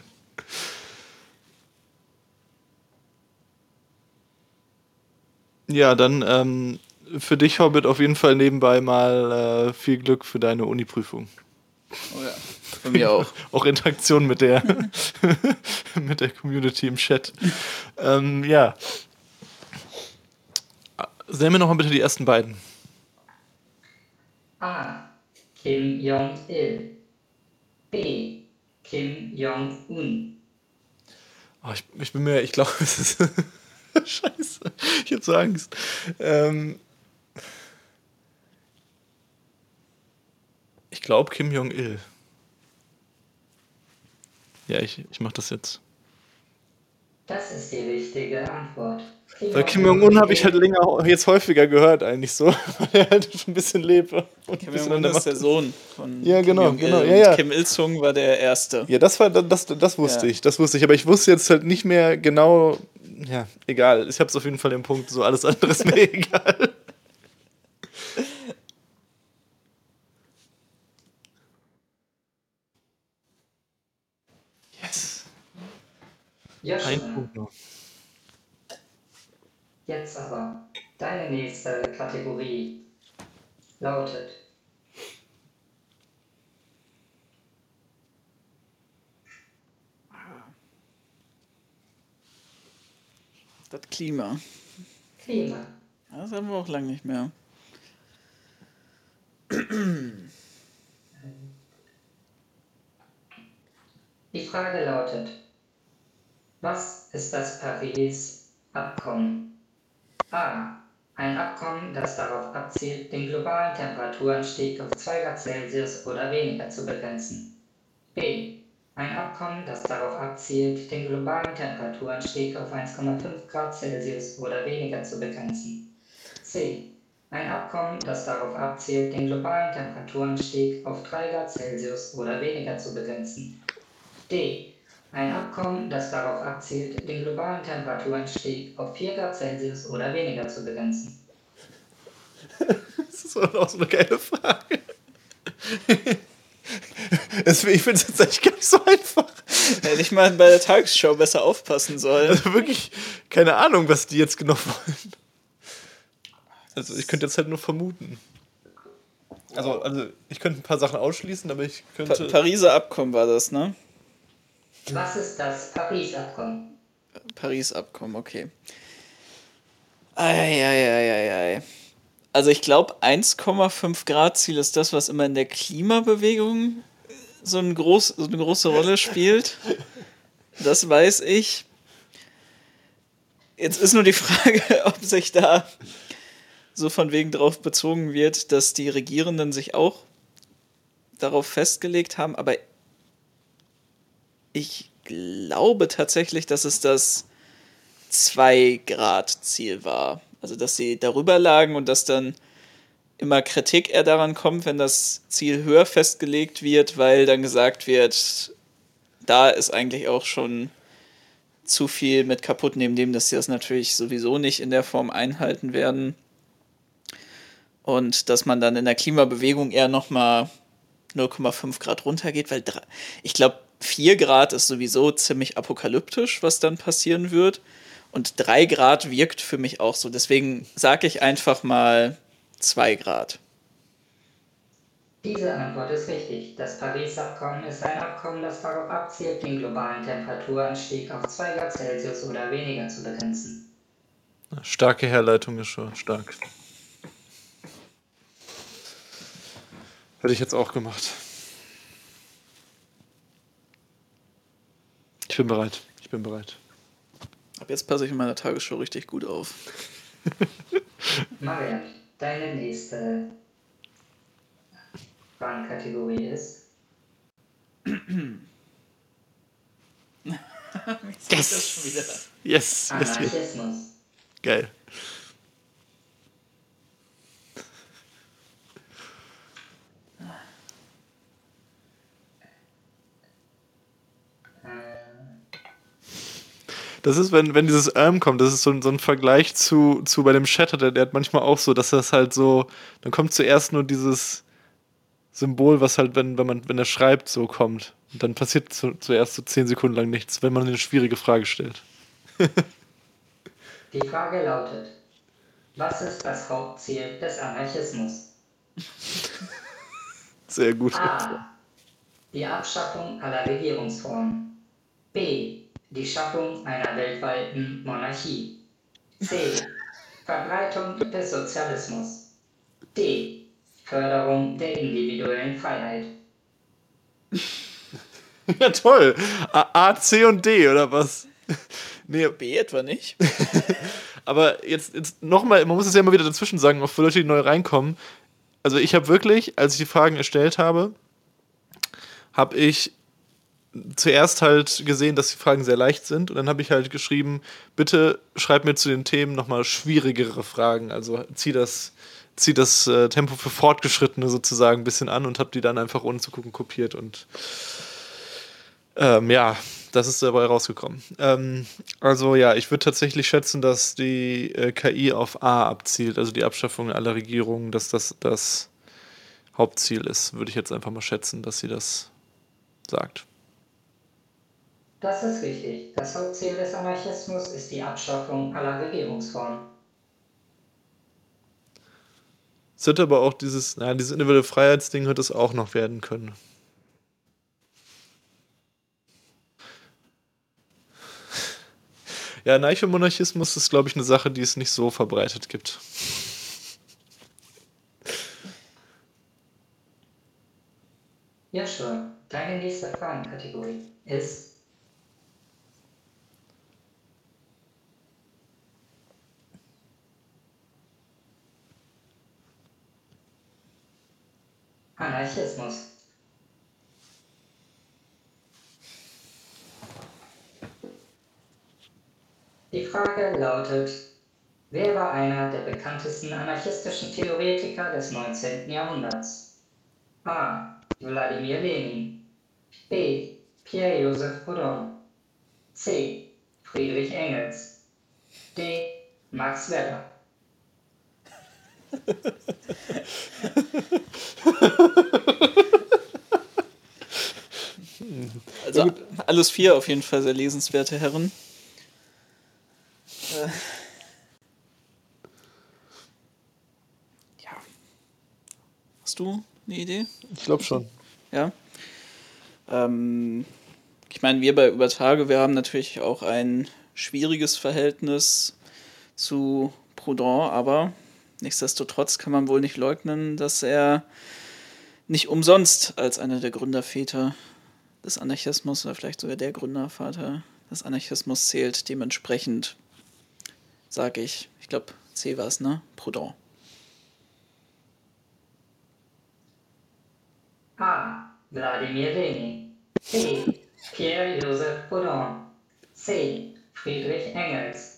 Ja, dann ähm, für dich, Hobbit, auf jeden Fall nebenbei mal äh, viel Glück für deine Uni-Prüfung. Oh ja. Von mir auch. Auch Interaktion mit der, mit der Community im Chat. ähm, ja. Sehen wir nochmal bitte die ersten beiden. A. Kim Jong-il. B. Kim Jong-un. Oh, ich, ich bin mir, ich glaube, es ist. Scheiße, ich hab so Angst. Ähm, ich glaube Kim Jong-il. Ja, ich, ich mach das jetzt. Das ist die richtige Antwort. Weil Kim Jong-un habe ich halt länger, jetzt häufiger gehört, eigentlich so, weil er halt schon ein bisschen lebt. Und Kim Jong-un ist Macht der Sohn von Ja, Kim genau, Jong-il genau, ja, und ja. Kim Il-sung war der Erste. Ja, das war das, das wusste Ja. ich, das wusste ich, aber ich wusste jetzt halt nicht mehr genau. Ja, egal. Ich habe es auf jeden Fall im Punkt. So alles andere ist mir egal. Yes. Ein Joshua, Punkt noch. jetzt aber deine nächste Kategorie lautet Das Klima. Klima. Das haben wir auch lange nicht mehr. Die Frage lautet, was ist das Paris-Abkommen? A. Ein Abkommen, das darauf abzielt, den globalen Temperaturanstieg auf 2 Grad Celsius oder weniger zu begrenzen. B. Ein Abkommen, das darauf abzielt, den globalen Temperaturanstieg auf 1,5 Grad Celsius oder weniger zu begrenzen. C. Ein Abkommen, das darauf abzielt, den globalen Temperaturanstieg auf 3 Grad Celsius oder weniger zu begrenzen. D. Ein Abkommen, das darauf abzielt, den globalen Temperaturanstieg auf 4 Grad Celsius oder weniger zu begrenzen. Das ist auch so eine geile Frage. Ich finde es tatsächlich gar nicht so einfach. Hätte ich mal bei der Tagesschau besser aufpassen sollen. Also wirklich, keine Ahnung, was die jetzt genau wollen. Also ich könnte jetzt halt nur vermuten. Also, also ich könnte ein paar Sachen ausschließen, aber ich Pa könnte. Pariser Abkommen war das, ne? Was ist das Paris-Abkommen? Paris-Abkommen, okay. Eieieiei. Also ich glaube, 1,5 Grad Ziel ist das, was immer in der Klimabewegung so, ein groß, so eine große Rolle spielt. Das weiß ich. Jetzt ist nur die Frage, ob sich da so von wegen drauf bezogen wird, dass die Regierenden sich auch darauf festgelegt haben, aber ich glaube tatsächlich, dass es das 2-Grad-Ziel war. Also, dass sie darüber lagen und dass dann immer Kritik eher daran kommt, wenn das Ziel höher festgelegt wird, weil dann gesagt wird, da ist eigentlich auch schon zu viel mit kaputt, neben dem, dass sie das natürlich sowieso nicht in der Form einhalten werden. Und dass man dann in der Klimabewegung eher nochmal 0,5 Grad runtergeht, weil ich glaube, 4 Grad ist sowieso ziemlich apokalyptisch, was dann passieren wird. Und 3 Grad wirkt für mich auch so. Deswegen sage ich einfach mal 2 Grad. Diese Antwort ist richtig. Das Paris-Abkommen ist ein Abkommen, das darauf abzielt, den globalen Temperaturanstieg auf 2 Grad Celsius oder weniger zu begrenzen. Starke Herleitung ist schon stark. Hätte ich jetzt auch gemacht. Ich bin bereit. Ich bin bereit. Ab jetzt passe ich in meiner Tagesschau richtig gut auf. Marian, deine nächste Fragenkategorie ist Yes! Yes! yes. Anarchismus. Geil. Das ist, wenn, wenn dieses ähm kommt, das ist so, so ein Vergleich zu, zu bei dem Shatter, der, der hat manchmal auch so, dass das halt so, dann kommt zuerst nur dieses Symbol, was halt, wenn, wenn man, wenn er schreibt, so kommt. Und dann passiert zu, zuerst so zehn Sekunden lang nichts, wenn man eine schwierige Frage stellt. Die Frage lautet, was ist das Hauptziel des Anarchismus? Sehr gut. A. Die Abschaffung aller Regierungsformen. B. Die Schaffung einer weltweiten Monarchie. C. Verbreitung des Sozialismus. D. Förderung der individuellen Freiheit. Ja, toll. A, A, C und D, oder was? Nee, B etwa nicht? aber jetzt, jetzt nochmal, man muss es ja immer wieder dazwischen sagen, auch für Leute, die neu reinkommen. Also ich habe wirklich, als ich die Fragen erstellt habe, habe ich zuerst halt gesehen, dass die Fragen sehr leicht sind und dann habe ich halt geschrieben, bitte schreib mir zu den Themen nochmal schwierigere Fragen. Also zieh das, zieh das äh, Tempo für Fortgeschrittene sozusagen ein bisschen an und habe die dann einfach ohne zu gucken kopiert und ähm, ja, das ist dabei rausgekommen. Ähm, also ja, ich würde tatsächlich schätzen, dass die äh, KI auf A abzielt, also die Abschaffung aller Regierungen, dass das das Hauptziel ist, würde ich jetzt einfach mal schätzen, dass sie das sagt. Das ist richtig. Das Hauptziel des Anarchismus ist die Abschaffung aller Regierungsformen. Es hätte aber auch dieses, naja, dieses individuelle Freiheitsding hätte es auch noch werden können. Ja, Anarchomonarchismus ist, glaube ich, eine Sache, die es nicht so verbreitet gibt. Ja, schon. Deine nächste Fragenkategorie ist Anarchismus. Die Frage lautet, wer war einer der bekanntesten anarchistischen Theoretiker des 19. Jahrhunderts? A. Wladimir Lenin B. Pierre-Joseph Proudhon C. Friedrich Engels D. Max Weber Also alles vier auf jeden Fall sehr lesenswerte Herren. Äh. Ja. Hast du eine Idee? Ich glaube schon. Ja. Ähm, ich meine, wir bei Übertage, wir haben natürlich auch ein schwieriges Verhältnis zu Proudhon, aber nichtsdestotrotz kann man wohl nicht leugnen, dass er nicht umsonst als einer der Gründerväter des Anarchismus oder vielleicht sogar der Gründervater des Anarchismus zählt. Dementsprechend sage ich, ich glaube, C war es, ne? Proudhon. A. Wladimir Lenin B. Pierre-Joseph Proudhon C. Friedrich Engels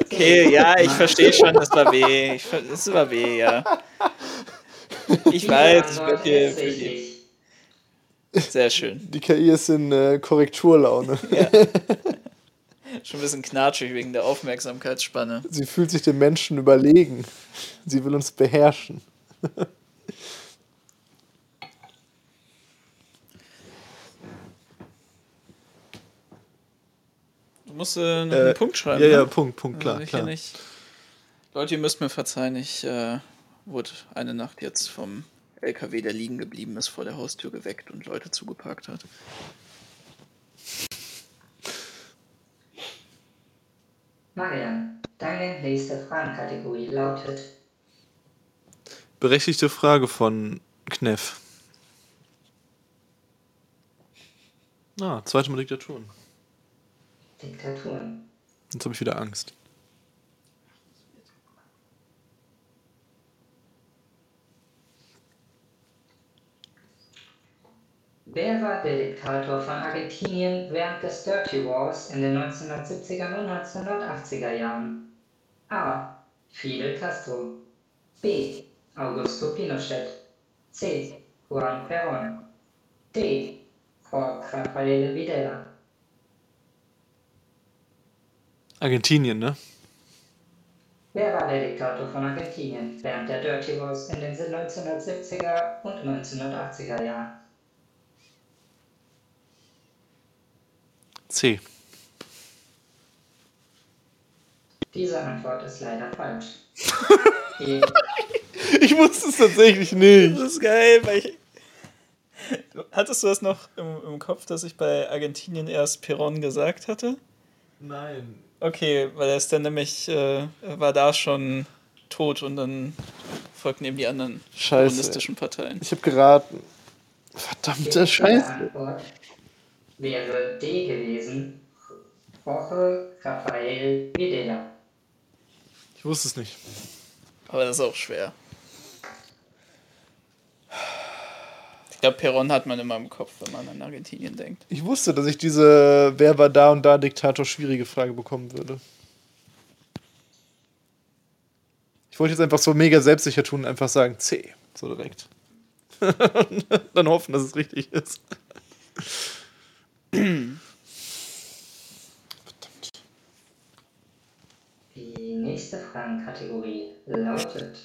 Okay, ja, ich verstehe schon, das war B. Ich, das war B, ja. Ich weiß, ich bin hier für die. richtig. Sehr schön. Die KI ist in äh, Korrekturlaune. Schon ein bisschen knatschig wegen der Aufmerksamkeitsspanne. Sie fühlt sich dem Menschen überlegen. Sie will uns beherrschen. musst äh, noch Äh, einen Punkt schreiben. Ja, ne? ja, Punkt, Punkt, klar, Also ich klar. nicht. Leute, ihr müsst mir verzeihen, ich äh, wurde eine Nacht jetzt vom LKW, der liegen geblieben ist, vor der Haustür geweckt und Leute zugeparkt hat. Marian, deine nächste Fragenkategorie lautet Berechtigte Frage von Kneff. Ah, zweite Mal Diktaturen. Diktaturen. Jetzt habe ich wieder Angst. Wer war der Diktator von Argentinien während des Dirty Wars in den 1970er und 1980er Jahren? A. Fidel Castro B. Augusto Pinochet C. Juan Perón D. Jorge Rafael Videla Argentinien, ne? Wer war der Diktator von Argentinien während der Dirty Wars in den 1970er und 1980er Jahren? C. Diese Antwort ist leider falsch. Ich wusste es tatsächlich nicht. Das ist geil, weil ich. Hattest du das noch im, im Kopf, dass ich bei Argentinien erst Peron gesagt hatte? Nein. Okay, weil er ist dann nämlich, äh, er war da schon tot und dann folgten eben die anderen Scheiße. kommunistischen Parteien. Ich habe geraten. Verdammte richtige Scheiße. Antwort wäre D gewesen. Jorge Rafael Videla. Ich wusste es nicht. Aber das ist auch schwer. Ich glaube, Peron hat man immer im Kopf, wenn man an Argentinien denkt. Ich wusste, dass ich diese Wer war da und da Diktator schwierige Frage bekommen würde. Ich wollte jetzt einfach so mega selbstsicher tun und einfach sagen C. So direkt. Dann hoffen, dass es richtig ist. Die nächste Fragenkategorie lautet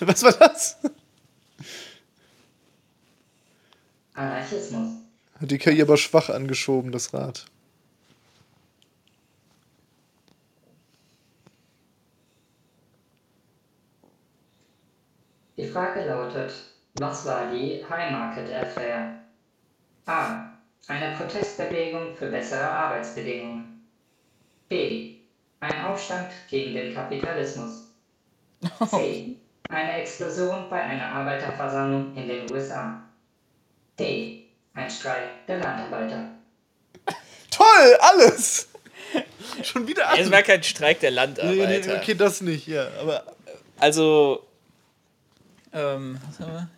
Was war das? Anarchismus. Hat die KI aber schwach angeschoben, das Rad. Die Frage lautet, was war die High Market Affair? A. Eine Protestbewegung für bessere Arbeitsbedingungen. B. Ein Aufstand gegen den Kapitalismus. C. Eine Explosion bei einer Arbeiterversammlung in den USA. D. Ein Streik der Landarbeiter. Toll, alles! Schon wieder Es alles. war kein Streik der Nee, Landarbeiter. nee, okay, das nicht, ja. Aber Also, ähm, was haben wir?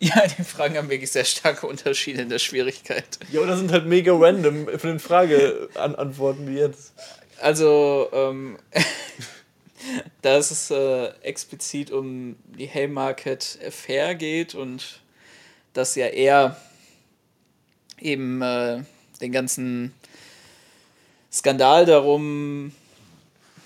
Ja, die Fragen haben wirklich sehr starke Unterschiede in der Schwierigkeit. ja, oder sind halt mega random von den Frage-Antworten wie jetzt. Also, ähm, da es äh, explizit um die Haymarket Affair geht und das ja eher eben äh, den ganzen Skandal darum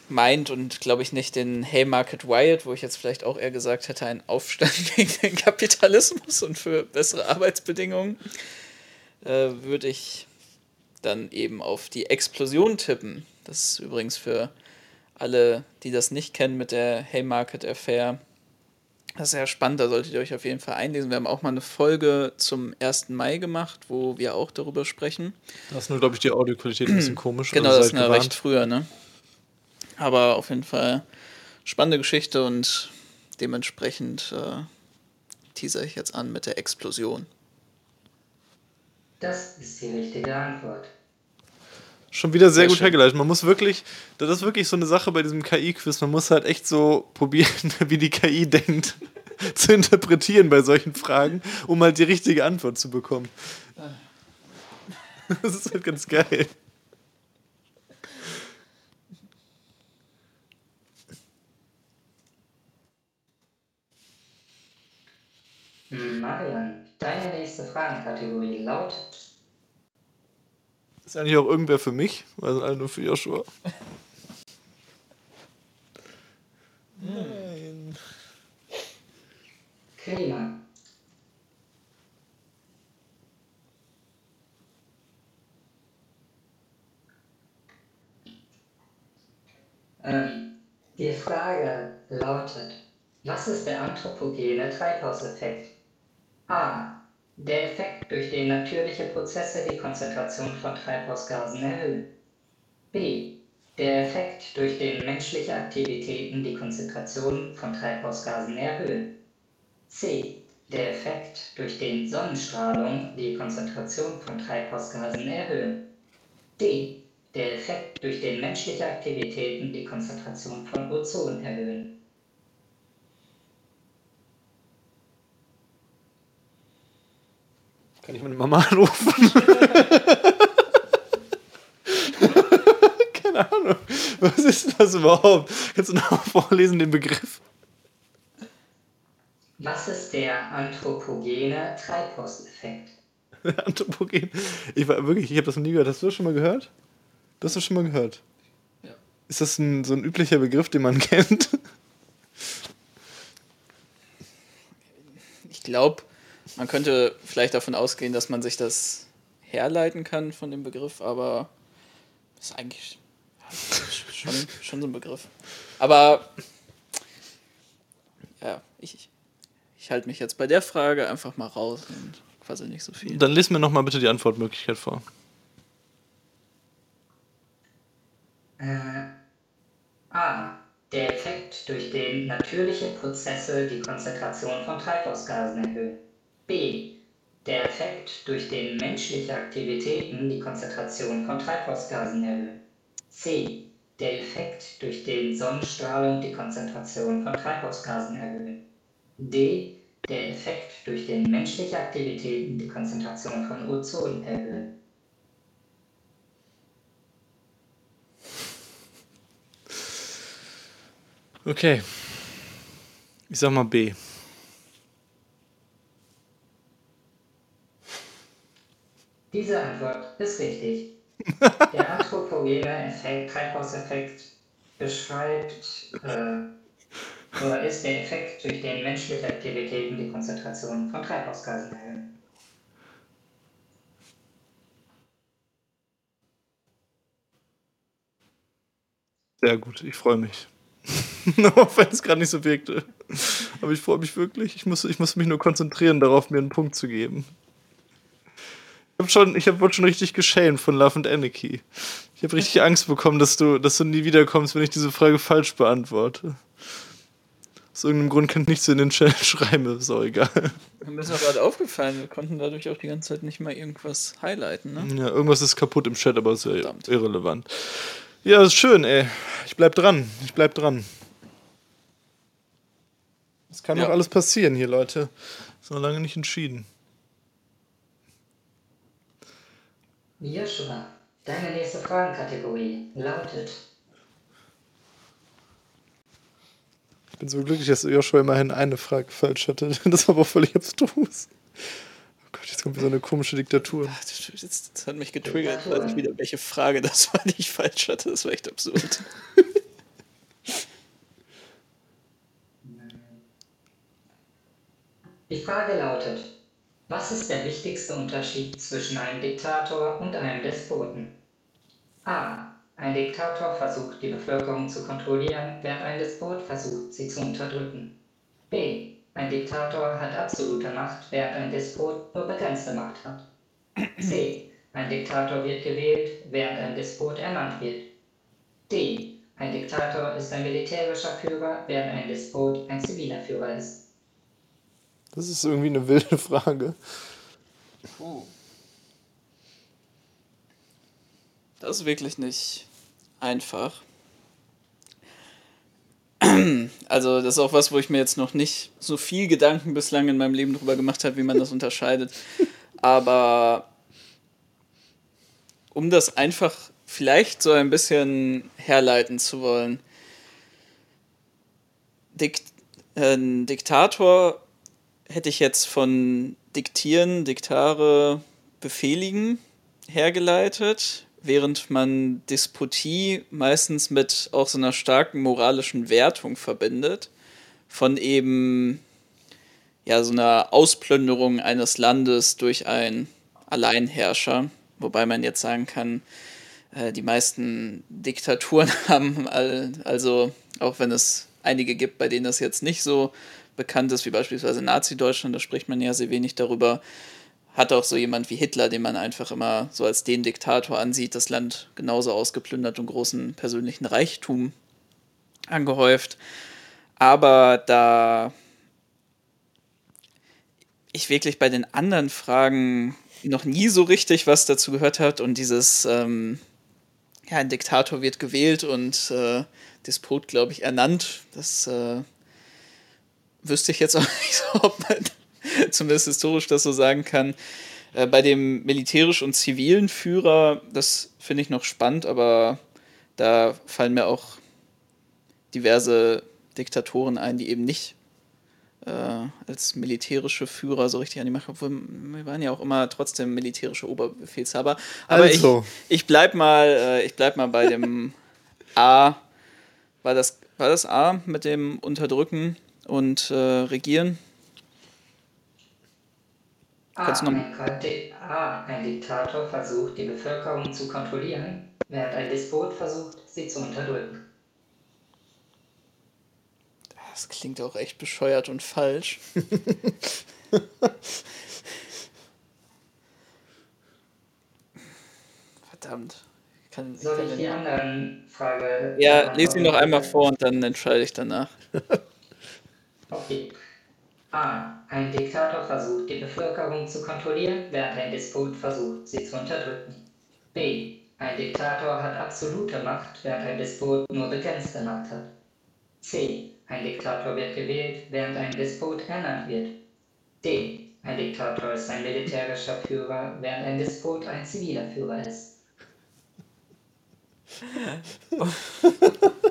meint und glaube ich nicht den Haymarket Riot, wo ich jetzt vielleicht auch eher gesagt hätte, ein Aufstand gegen den Kapitalismus und für bessere Arbeitsbedingungen, äh, würde ich dann eben auf die Explosion tippen. Das ist übrigens für alle, die das nicht kennen mit der Haymarket Affair, das ist sehr spannend, da solltet ihr euch auf jeden Fall einlesen. Wir haben auch mal eine Folge zum 1. Mai gemacht, wo wir auch darüber sprechen. Das ist nur, glaube ich, die Audioqualität ein bisschen komisch. Genau, also das ist eine gewarnt. recht früher, ne? Aber auf jeden Fall spannende Geschichte und dementsprechend äh, teaser ich jetzt an mit der Explosion. Das ist die richtige Antwort. Schon wieder sehr, Sehr gut schön. hergeleitet. Man muss wirklich, das ist wirklich so eine Sache bei diesem KI-Quiz, man muss halt echt so probieren, wie die KI denkt, zu interpretieren bei solchen Fragen, um halt die richtige Antwort zu bekommen. Das ist halt ganz geil. Marian, deine nächste Fragenkategorie lautet Ist eigentlich auch irgendwer für mich? Also alle nur für Joshua. Nein. Klima. Ähm, die Frage lautet, was ist der anthropogene Treibhauseffekt? A. Der Effekt, durch den natürliche Prozesse die Konzentration von Treibhausgasen erhöhen. B. Der Effekt, durch den menschliche Aktivitäten die Konzentration von Treibhausgasen erhöhen. C. Der Effekt, durch den Sonnenstrahlung die Konzentration von Treibhausgasen erhöhen. D. Der Effekt, durch den menschliche Aktivitäten die Konzentration von Ozon erhöhen. Kann ich meine Mama anrufen? Keine Ahnung. Was ist das überhaupt? Kannst du noch vorlesen den Begriff? Was ist der anthropogene Treibhauseffekt? Anthropogen. Ich war wirklich, ich habe das noch nie gehört. Hast du das schon mal gehört? Das hast du schon mal gehört. Ja. Ist das ein, so ein üblicher Begriff, den man kennt? Ich glaube, man könnte vielleicht davon ausgehen, dass man sich das herleiten kann von dem Begriff, aber ist eigentlich schon, schon so ein Begriff. Aber ja, ich, ich halte mich jetzt bei der Frage einfach mal raus und quasi nicht so viel. Dann lies mir nochmal bitte die Antwortmöglichkeit vor. Äh, A. Der Effekt, durch den natürliche Prozesse die Konzentration von Treibhausgasen erhöhen. B. Der Effekt, durch den menschliche Aktivitäten die Konzentration von Treibhausgasen erhöhen. C. Der Effekt, durch den Sonnenstrahlung die Konzentration von Treibhausgasen erhöhen. D. Der Effekt, durch den menschliche Aktivitäten die Konzentration von Ozon erhöhen. Okay. Ich sag mal B. Diese Antwort ist richtig. Der anthropogene Effekt, Treibhauseffekt beschreibt äh, oder ist der Effekt, durch den menschliche Aktivitäten die Konzentration von Treibhausgasen erhöhen. Sehr gut, ich freue mich. Auch wenn es gerade nicht so wirkte. Aber ich freue mich wirklich. Ich muss, ich muss mich nur konzentrieren darauf, mir einen Punkt zu geben. Ich habe schon, ich hab, wurde schon richtig geschämt von Love and Anarchy. Ich habe richtig Angst bekommen, dass du, dass du nie wiederkommst, wenn ich diese Frage falsch beantworte. Aus irgendeinem Grund kann ich nichts in den Chat schreiben, ist auch egal. Mir ist auch gerade aufgefallen, wir konnten dadurch auch die ganze Zeit nicht mal irgendwas highlighten, ne? Ja, irgendwas ist kaputt im Chat, aber ist ja Verdammt. irrelevant. Ja, ist schön, ey. Ich bleib dran. Ich bleib dran. Es kann Ja. noch alles passieren hier, Leute. Ist noch lange nicht entschieden. Joshua, deine nächste Fragenkategorie lautet Ich bin so glücklich, dass Joshua immerhin eine Frage falsch hatte. Das war aber völlig abstrus. Oh Gott, jetzt kommt wieder so eine komische Diktatur. Das, das hat mich getriggert, weil ich wieder welche Frage das war, die ich falsch hatte. Das war echt absurd. Die Frage lautet, was ist der wichtigste Unterschied zwischen einem Diktator und einem Despoten? A. Ein Diktator versucht, die Bevölkerung zu kontrollieren, während ein Despot versucht, sie zu unterdrücken. B. Ein Diktator hat absolute Macht, während ein Despot nur begrenzte Macht hat. C. Ein Diktator wird gewählt, während ein Despot ernannt wird. D. Ein Diktator ist ein militärischer Führer, während ein Despot ein ziviler Führer ist. Das ist irgendwie eine wilde Frage. Das ist wirklich nicht einfach. Also, das ist auch was, wo ich mir jetzt noch nicht so viel Gedanken bislang in meinem Leben drüber gemacht habe, wie man das unterscheidet. Aber um das einfach vielleicht so ein bisschen herleiten zu wollen. Dik äh, ein Diktator hätte ich jetzt von diktieren, diktare, befehligen hergeleitet, während man Despotie meistens mit auch so einer starken moralischen Wertung verbindet, von eben ja so einer Ausplünderung eines Landes durch einen Alleinherrscher, wobei man jetzt sagen kann, äh, die meisten Diktaturen haben also auch wenn es einige gibt, bei denen das jetzt nicht so bekannt ist, wie beispielsweise Nazi-Deutschland, da spricht man ja sehr wenig darüber, hat auch so jemand wie Hitler, den man einfach immer so als den Diktator ansieht, das Land genauso ausgeplündert und großen persönlichen Reichtum angehäuft. Aber da ich wirklich bei den anderen Fragen noch nie so richtig was dazu gehört hat und dieses, ähm, ja, ein Diktator wird gewählt und äh, Despot, glaube ich, ernannt, das äh, wüsste ich jetzt auch nicht so, ob man zumindest historisch das so sagen kann. Äh, bei dem militärisch und zivilen Führer, das finde ich noch spannend, aber da fallen mir auch diverse Diktatoren ein, die eben nicht äh, als militärische Führer so richtig an die Macht, obwohl wir waren ja auch immer trotzdem militärische Oberbefehlshaber. Aber also. ich, ich bleib mal, äh, ich bleib mal bei dem A. War das, war das A mit dem Unterdrücken und äh, Regieren? A, ein, A. Ein Diktator versucht, die Bevölkerung zu kontrollieren, während ein Despot versucht, sie zu unterdrücken. Das klingt auch echt bescheuert und falsch. Verdammt. Kann, Soll ich die anderen Frage? Ja, lese sie noch einmal vor und dann entscheide ich danach. okay. A. Ein Diktator versucht, die Bevölkerung zu kontrollieren, während ein Despot versucht, sie zu unterdrücken. B. Ein Diktator hat absolute Macht, während ein Despot nur begrenzte Macht hat. C. Ein Diktator wird gewählt, während ein Despot ernannt wird. D. Ein Diktator ist ein militärischer Führer, während ein Despot ein ziviler Führer ist.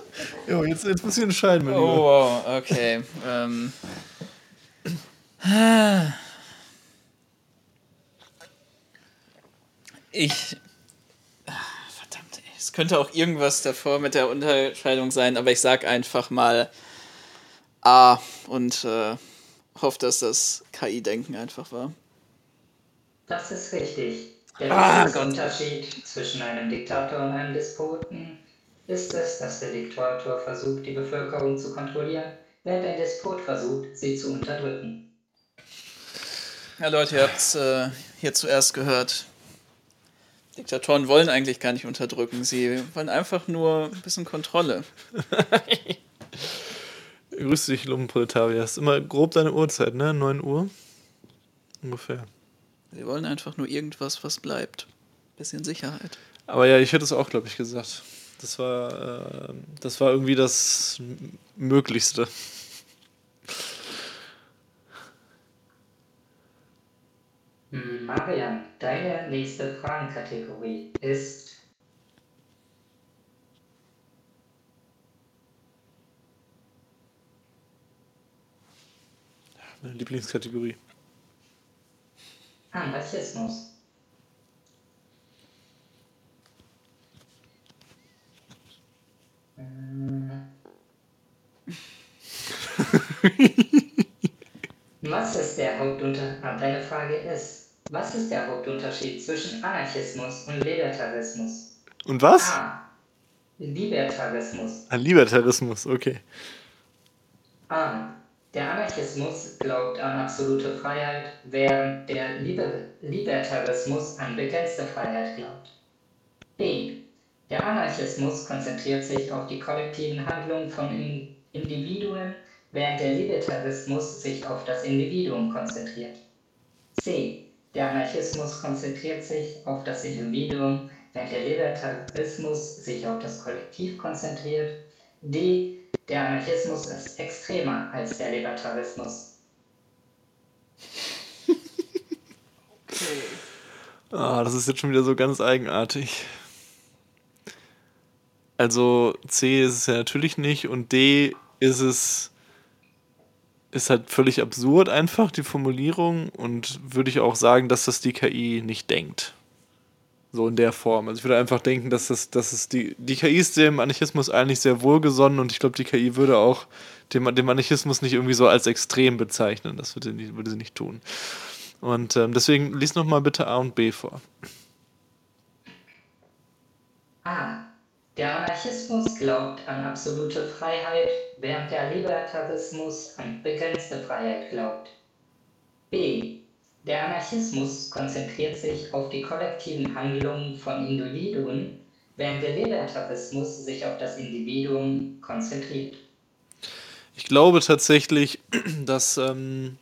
jo, jetzt, jetzt muss ich entscheiden, mein Oh, wow, okay. ähm. Ich. Verdammt, es könnte auch irgendwas davor mit der Unterscheidung sein, aber ich sag einfach mal A und äh, hoffe, dass das KI-Denken einfach war. Das ist richtig. Der ah, Unterschied zwischen einem Diktator und einem Despoten ist es, dass der Diktator versucht, die Bevölkerung zu kontrollieren, während ein Despot versucht, sie zu unterdrücken. Ja, Leute, ihr habt es äh, hier zuerst gehört. Diktatoren wollen eigentlich gar nicht unterdrücken. Sie wollen einfach nur ein bisschen Kontrolle. Grüß dich, Lumpenproletarier. Ist immer grob deine Uhrzeit, ne? 9 Uhr? Ungefähr. Wir wollen einfach nur irgendwas, was bleibt. Bisschen Sicherheit. Aber ja, ich hätte es auch, glaube ich, gesagt. Das war, äh, das war irgendwie das Möglichste. Marian, deine nächste Fragenkategorie ist Meine Lieblingskategorie. Anarchismus. Was ist der Hauptunterschied? Ah, deine Frage ist, was ist der Hauptunterschied zwischen Anarchismus und Libertarismus? Und was? A. Libertarismus. Ah, Libertarismus, okay. A. Der Anarchismus glaubt an absolute Freiheit, während der Liber Libertarismus an begrenzte Freiheit glaubt. B. Der Anarchismus konzentriert sich auf die kollektiven Handlungen von Individuen, während der Libertarismus sich auf das Individuum konzentriert. C. Der Anarchismus konzentriert sich auf das Individuum, während der Libertarismus sich auf das Kollektiv konzentriert. D. Der Anarchismus ist extremer als der Libertarismus. okay. Ah, das ist jetzt schon wieder so ganz eigenartig. Also C ist es ja natürlich nicht und D ist es ist halt völlig absurd einfach die Formulierung und würde ich auch sagen, dass das die KI nicht denkt. So in der Form. Also ich würde einfach denken, dass das, dass es die, die KI ist dem Anarchismus eigentlich sehr wohlgesonnen und ich glaube, die KI würde auch dem, dem Anarchismus nicht irgendwie so als extrem bezeichnen. Das würde, würde sie nicht tun. Und ähm, deswegen lies nochmal bitte A und B vor. A. Der Anarchismus glaubt an absolute Freiheit, während der Libertarismus an begrenzte Freiheit glaubt. B. Der Anarchismus konzentriert sich auf die kollektiven Handlungen von Individuen, während der Libertarismus sich auf das Individuum konzentriert. Ich glaube tatsächlich, dass ähm,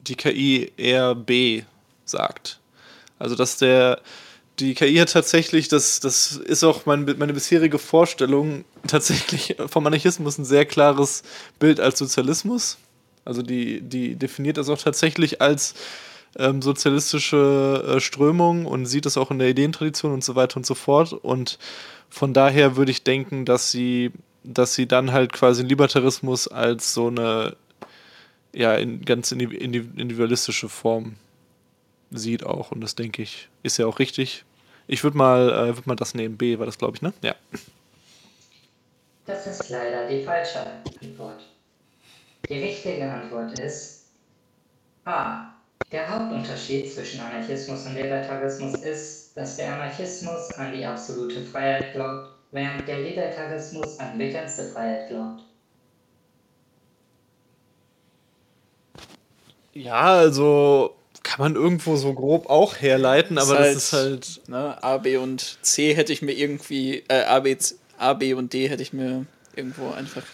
die KI eher B sagt. Also dass der die KI hat tatsächlich, das, das ist auch mein, meine bisherige Vorstellung, tatsächlich vom Anarchismus ein sehr klares Bild als Sozialismus. Also die, die definiert das auch tatsächlich als ähm, sozialistische äh, Strömung und sieht es auch in der Ideentradition und so weiter und so fort. Und von daher würde ich denken, dass sie, dass sie dann halt quasi Libertarismus als so eine ja in ganz individualistische Form sieht auch. Und das denke ich, ist ja auch richtig. Ich würde mal, äh, würd mal das nehmen. B war das, glaube ich, ne? Ja. Das ist leider die falsche Antwort. Die richtige Antwort ist A. Der Hauptunterschied zwischen Anarchismus und Libertarismus ist, dass der Anarchismus an die absolute Freiheit glaubt, während der Libertarismus an begrenzte Freiheit glaubt. Ja, also kann man irgendwo so grob auch herleiten, aber das ist halt. Das ist halt ne, A, B und C hätte ich mir irgendwie, äh, A, B, C, A, B und D hätte ich mir irgendwo einfach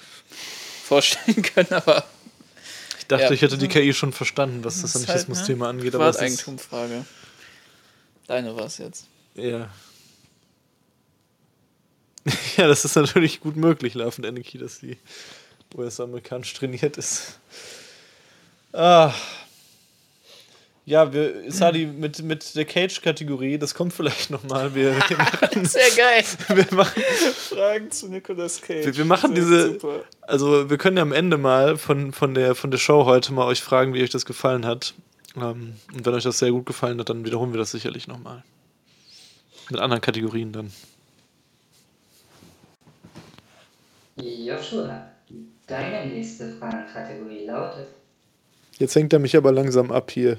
vorstellen können, aber. Ich dachte, ja. ich hätte die KI schon verstanden, was das, das Anarchismus-Thema halt, ne? angeht. Aber Eigentumfrage. Deine war es jetzt. Ja. ja, das ist natürlich gut möglich, Love and Anarchy, dass die US-amerikanisch trainiert ist. Ah, ja, wir, Sadi, mit, mit der Cage-Kategorie, das kommt vielleicht nochmal. Wir, wir Sehr geil. Wir machen Fragen zu Nicolas Cage. Wir, wir machen diese. Super. Also, wir können ja am Ende mal von, von, der, von der Show heute mal euch fragen, wie euch das gefallen hat. Ähm, und wenn euch das sehr gut gefallen hat, dann wiederholen wir das sicherlich nochmal. Mit anderen Kategorien dann. Joshua, deine nächste Fragenkategorie lautet. Jetzt hängt er mich aber langsam ab hier.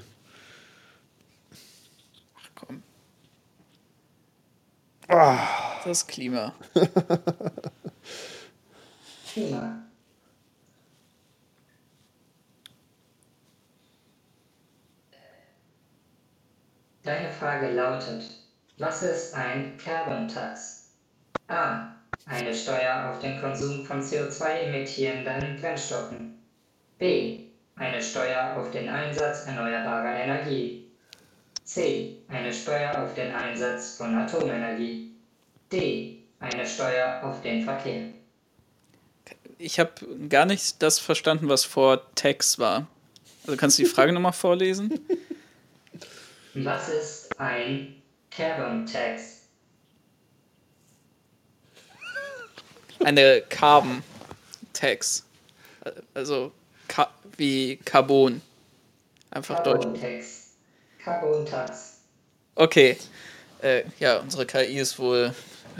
Das Klima. Klima. Deine Frage lautet, was ist ein Carbon Tax? A. Eine Steuer auf den Konsum von CO2 emittierenden Brennstoffen. B. Eine Steuer auf den Einsatz erneuerbarer Energie. C. Eine Steuer auf den Einsatz von Atomenergie. D. Eine Steuer auf den Verkehr. Ich habe gar nicht das verstanden, was vor Tax war. Also kannst du die Frage nochmal vorlesen? Was ist ein Carbon Tax? Eine Carbon Tax. Also wie Carbon. Einfach Carbon Deutsch. Tax. Carbon-Tax. Okay. Äh, ja, unsere KI ist wohl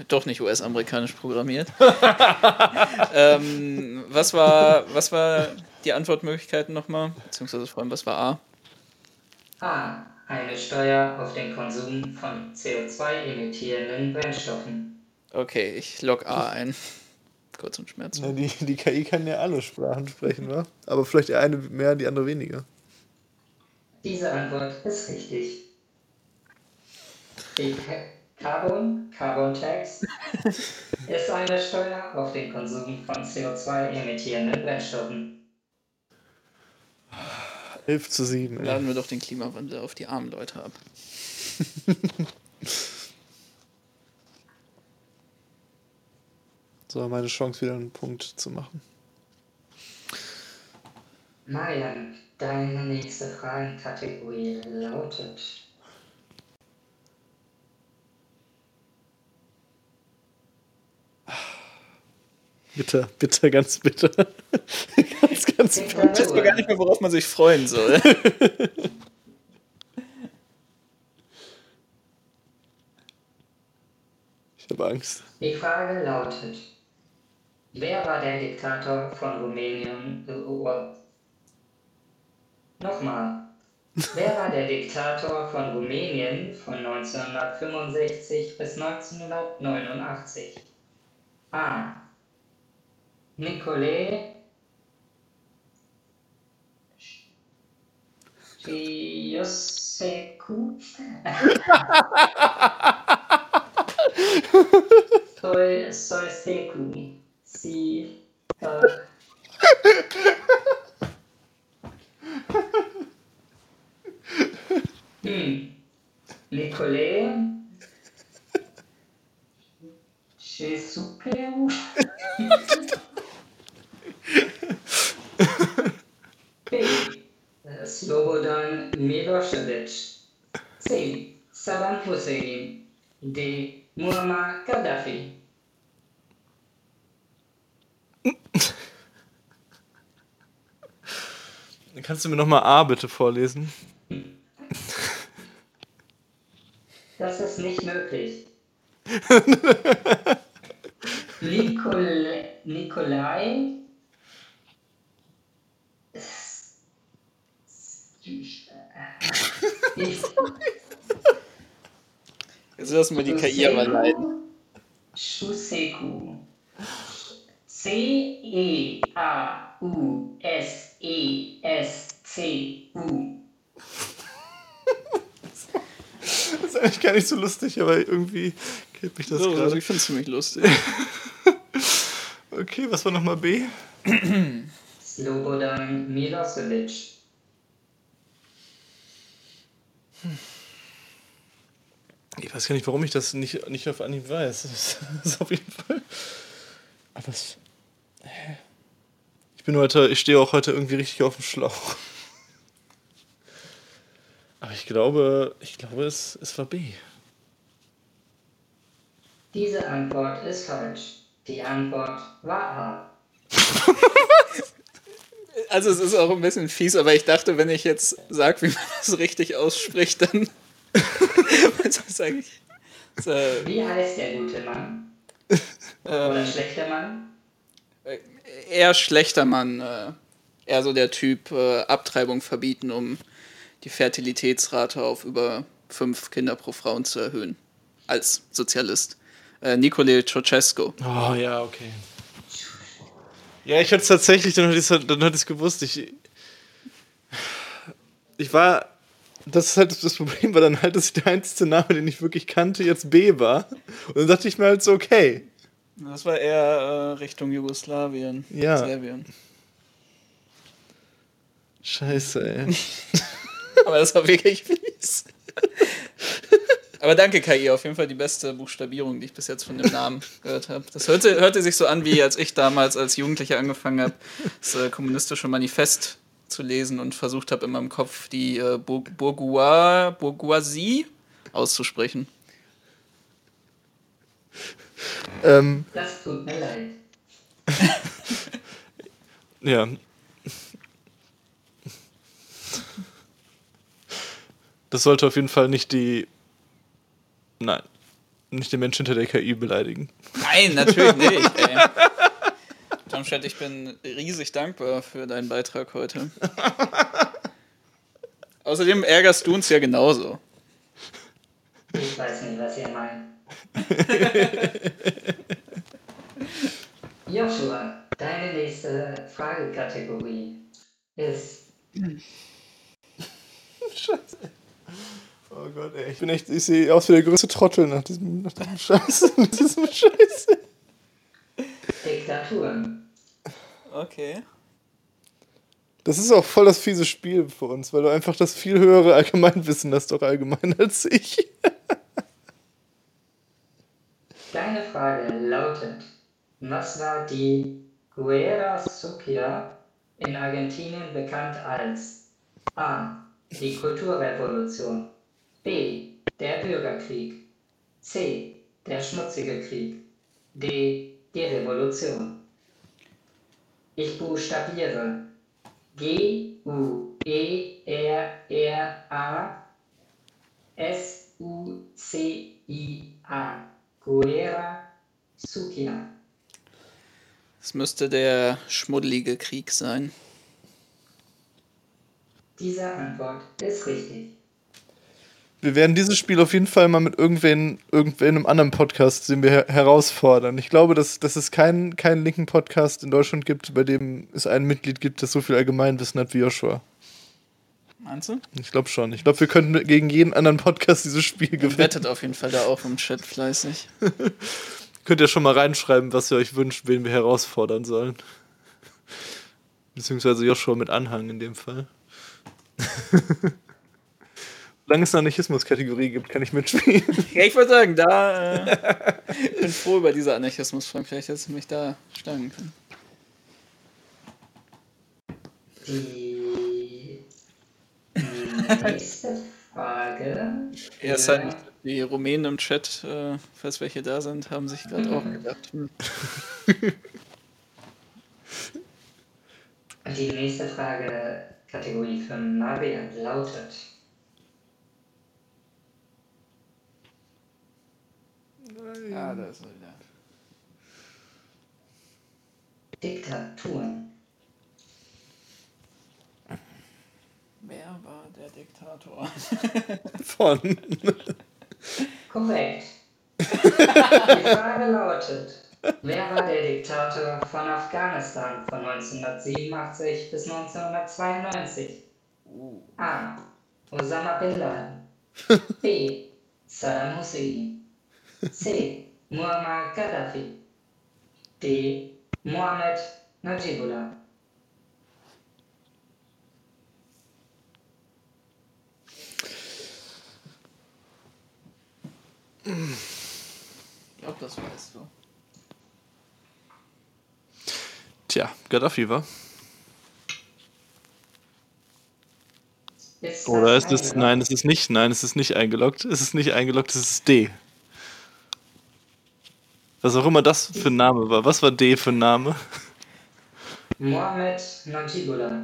doch nicht US-amerikanisch programmiert. ähm, was, war, was war die Antwortmöglichkeiten nochmal? Beziehungsweise vor allem, was war A? A. Eine Steuer auf den Konsum von CO2-emittierenden Brennstoffen. Okay, ich log A ein. Kurz und Schmerz. die, die KI kann ja alle Sprachen sprechen, wa? Aber vielleicht eine mehr, die andere weniger. Diese Antwort ist richtig. Die Carbon, Carbon Tax, ist eine Steuer auf den Konsum von CO2-emittierenden Brennstoffen. 11 zu 7. Laden wir doch den Klimawandel auf die armen Leute ab. so, meine Chance, wieder einen Punkt zu machen. Marian, Deine nächste Fragenkategorie lautet. Bitte, bitte, ganz bitte. ganz, ganz bitte. Ich weiß gar nicht mehr, worauf man sich freuen soll. ich habe Angst. Die Frage lautet: Wer war der Diktator von Rumänien? Nochmal. Wer war der Diktator von Rumänien von 1965 bis 1989? A. Nicolé. E eu seco. Soy. Si. Uh... hum. Nicolé. Je super. Slobodan Milosevic. C. Saddam Hussein. D. Muammar Gaddafi. Kannst du mir nochmal A bitte vorlesen? Das ist nicht möglich. Nikol Nikolai. Jetzt lassen wir die KI aber leiden. Shuseku. C-E-A-U-S-E-S-C-U. Das ist eigentlich gar nicht so lustig, aber irgendwie killt mich das So, also gerade. ich finde es ziemlich lustig. Okay, was war nochmal B? Slobodan Milosevic. Ich weiß gar nicht, warum ich das nicht, nicht auf Anhieb weiß. Das ist, auf jeden Fall. Aber es. Hä? Ich bin heute, ich stehe auch heute irgendwie richtig auf dem Schlauch. Aber ich glaube, ich glaube, es, es war B. Diese Antwort ist falsch. Die Antwort war A. Also es ist auch ein bisschen fies, aber ich dachte, wenn ich jetzt sage, wie man das richtig ausspricht, dann... Eigentlich? Das, äh, Wie heißt der gute Mann? ähm, Oder schlechter Mann? eher schlechter Mann. Äh, eher so der Typ äh, Abtreibung verbieten, um die Fertilitätsrate auf über fünf Kinder pro Frauen zu erhöhen. Als Sozialist. Äh, Nicole Ceausescu. Oh ja, okay. Ja, ich hatte es tatsächlich, dann hatte ich es dann hatte ich's gewusst. Ich, ich war. Das ist halt das Problem, war dann halt, dass der einzige Name, den ich wirklich kannte, jetzt B war. Und dann dachte ich mir halt so, okay. Das war eher äh, Richtung Jugoslawien, Ja. Serbien. Scheiße, ey. Aber das war wirklich fies. Aber danke, KI, auf jeden Fall die beste Buchstabierung, die ich bis jetzt von dem Namen gehört habe. Das hörte, hörte sich so an, wie als ich damals als Jugendlicher angefangen habe, das äh, kommunistische Manifest zu lesen und versucht habe, in meinem Kopf die äh, Bour- Bourgeois, Bourgeoisie auszusprechen. Ähm, Das tut mir leid. ja. Das sollte auf jeden Fall nicht die. Nein. Nicht den Menschen hinter der KI beleidigen. Nein, natürlich nicht, ey. Tom Schett, ich bin riesig dankbar für deinen Beitrag heute. Außerdem ärgerst du uns ja genauso. Ich weiß nicht, was ihr meint. Joshua, deine nächste Fragekategorie ist Scheiße. Oh Gott, ey. Ich bin echt, ich sehe aus wie der größte Trottel nach diesem, nach diesem Scheiß. Nach diesem Scheiße. Diktaturen. Okay. Das ist auch voll das fiese Spiel für uns, weil du einfach das viel höhere Allgemeinwissen hast, doch allgemein als ich. Deine Frage lautet, was war die Guerra Sucia in Argentinien bekannt als A. Die Kulturrevolution B. Der Bürgerkrieg C. Der schmutzige Krieg D. Die Revolution Ich buchstabiere G U E R R A S U C I A Guerra Sucia Es müsste der schmuddelige Krieg sein. Diese Antwort ist richtig. Wir werden dieses Spiel auf jeden Fall mal mit irgendwen, irgendwen einem anderen Podcast, den wir her herausfordern. Ich glaube, dass, dass es keinen, keinen linken Podcast in Deutschland gibt, bei dem es ein Mitglied gibt, das so viel Allgemeinwissen hat wie Joshua. Meinst du? Ich glaube schon. Ich glaube, wir könnten gegen jeden anderen Podcast dieses Spiel gewinnen. Wettet auf jeden Fall da auch im Chat fleißig. Könnt ihr schon mal reinschreiben, was ihr euch wünscht, wen wir herausfordern sollen. Beziehungsweise Joshua mit Anhang in dem Fall. Solange es eine Anarchismus-Kategorie gibt, kann ich mitspielen. Ja, ich würde sagen, da äh, bin froh über diese Anarchismusfrage. Vielleicht hättest du mich da schlagen können. Die nächste Frage. Ja, es halt nicht, die Rumänen im Chat, äh, falls welche da sind, haben sich gerade auch gedacht. Hm. Die nächste Frage Kategorie für Marian lautet Ah, da ist er wieder. Diktaturen. Wer war der Diktator? Von. Korrekt. Die Frage lautet, wer war der Diktator von Afghanistan von 1987 bis 1992? A. Osama Bin Laden. B. Saddam Hussein. C. Muammar Gaddafi. D. Mohammed Najibullah. Ich glaube, das weißt du. Tja, Gaddafi war. Ist Oder ist es. Nein, es ist nicht. Nein, es ist nicht eingeloggt. Es ist nicht eingeloggt, es ist D. Was auch immer das für ein Name war. Was war D für ein Name? Mohammed Najibullah.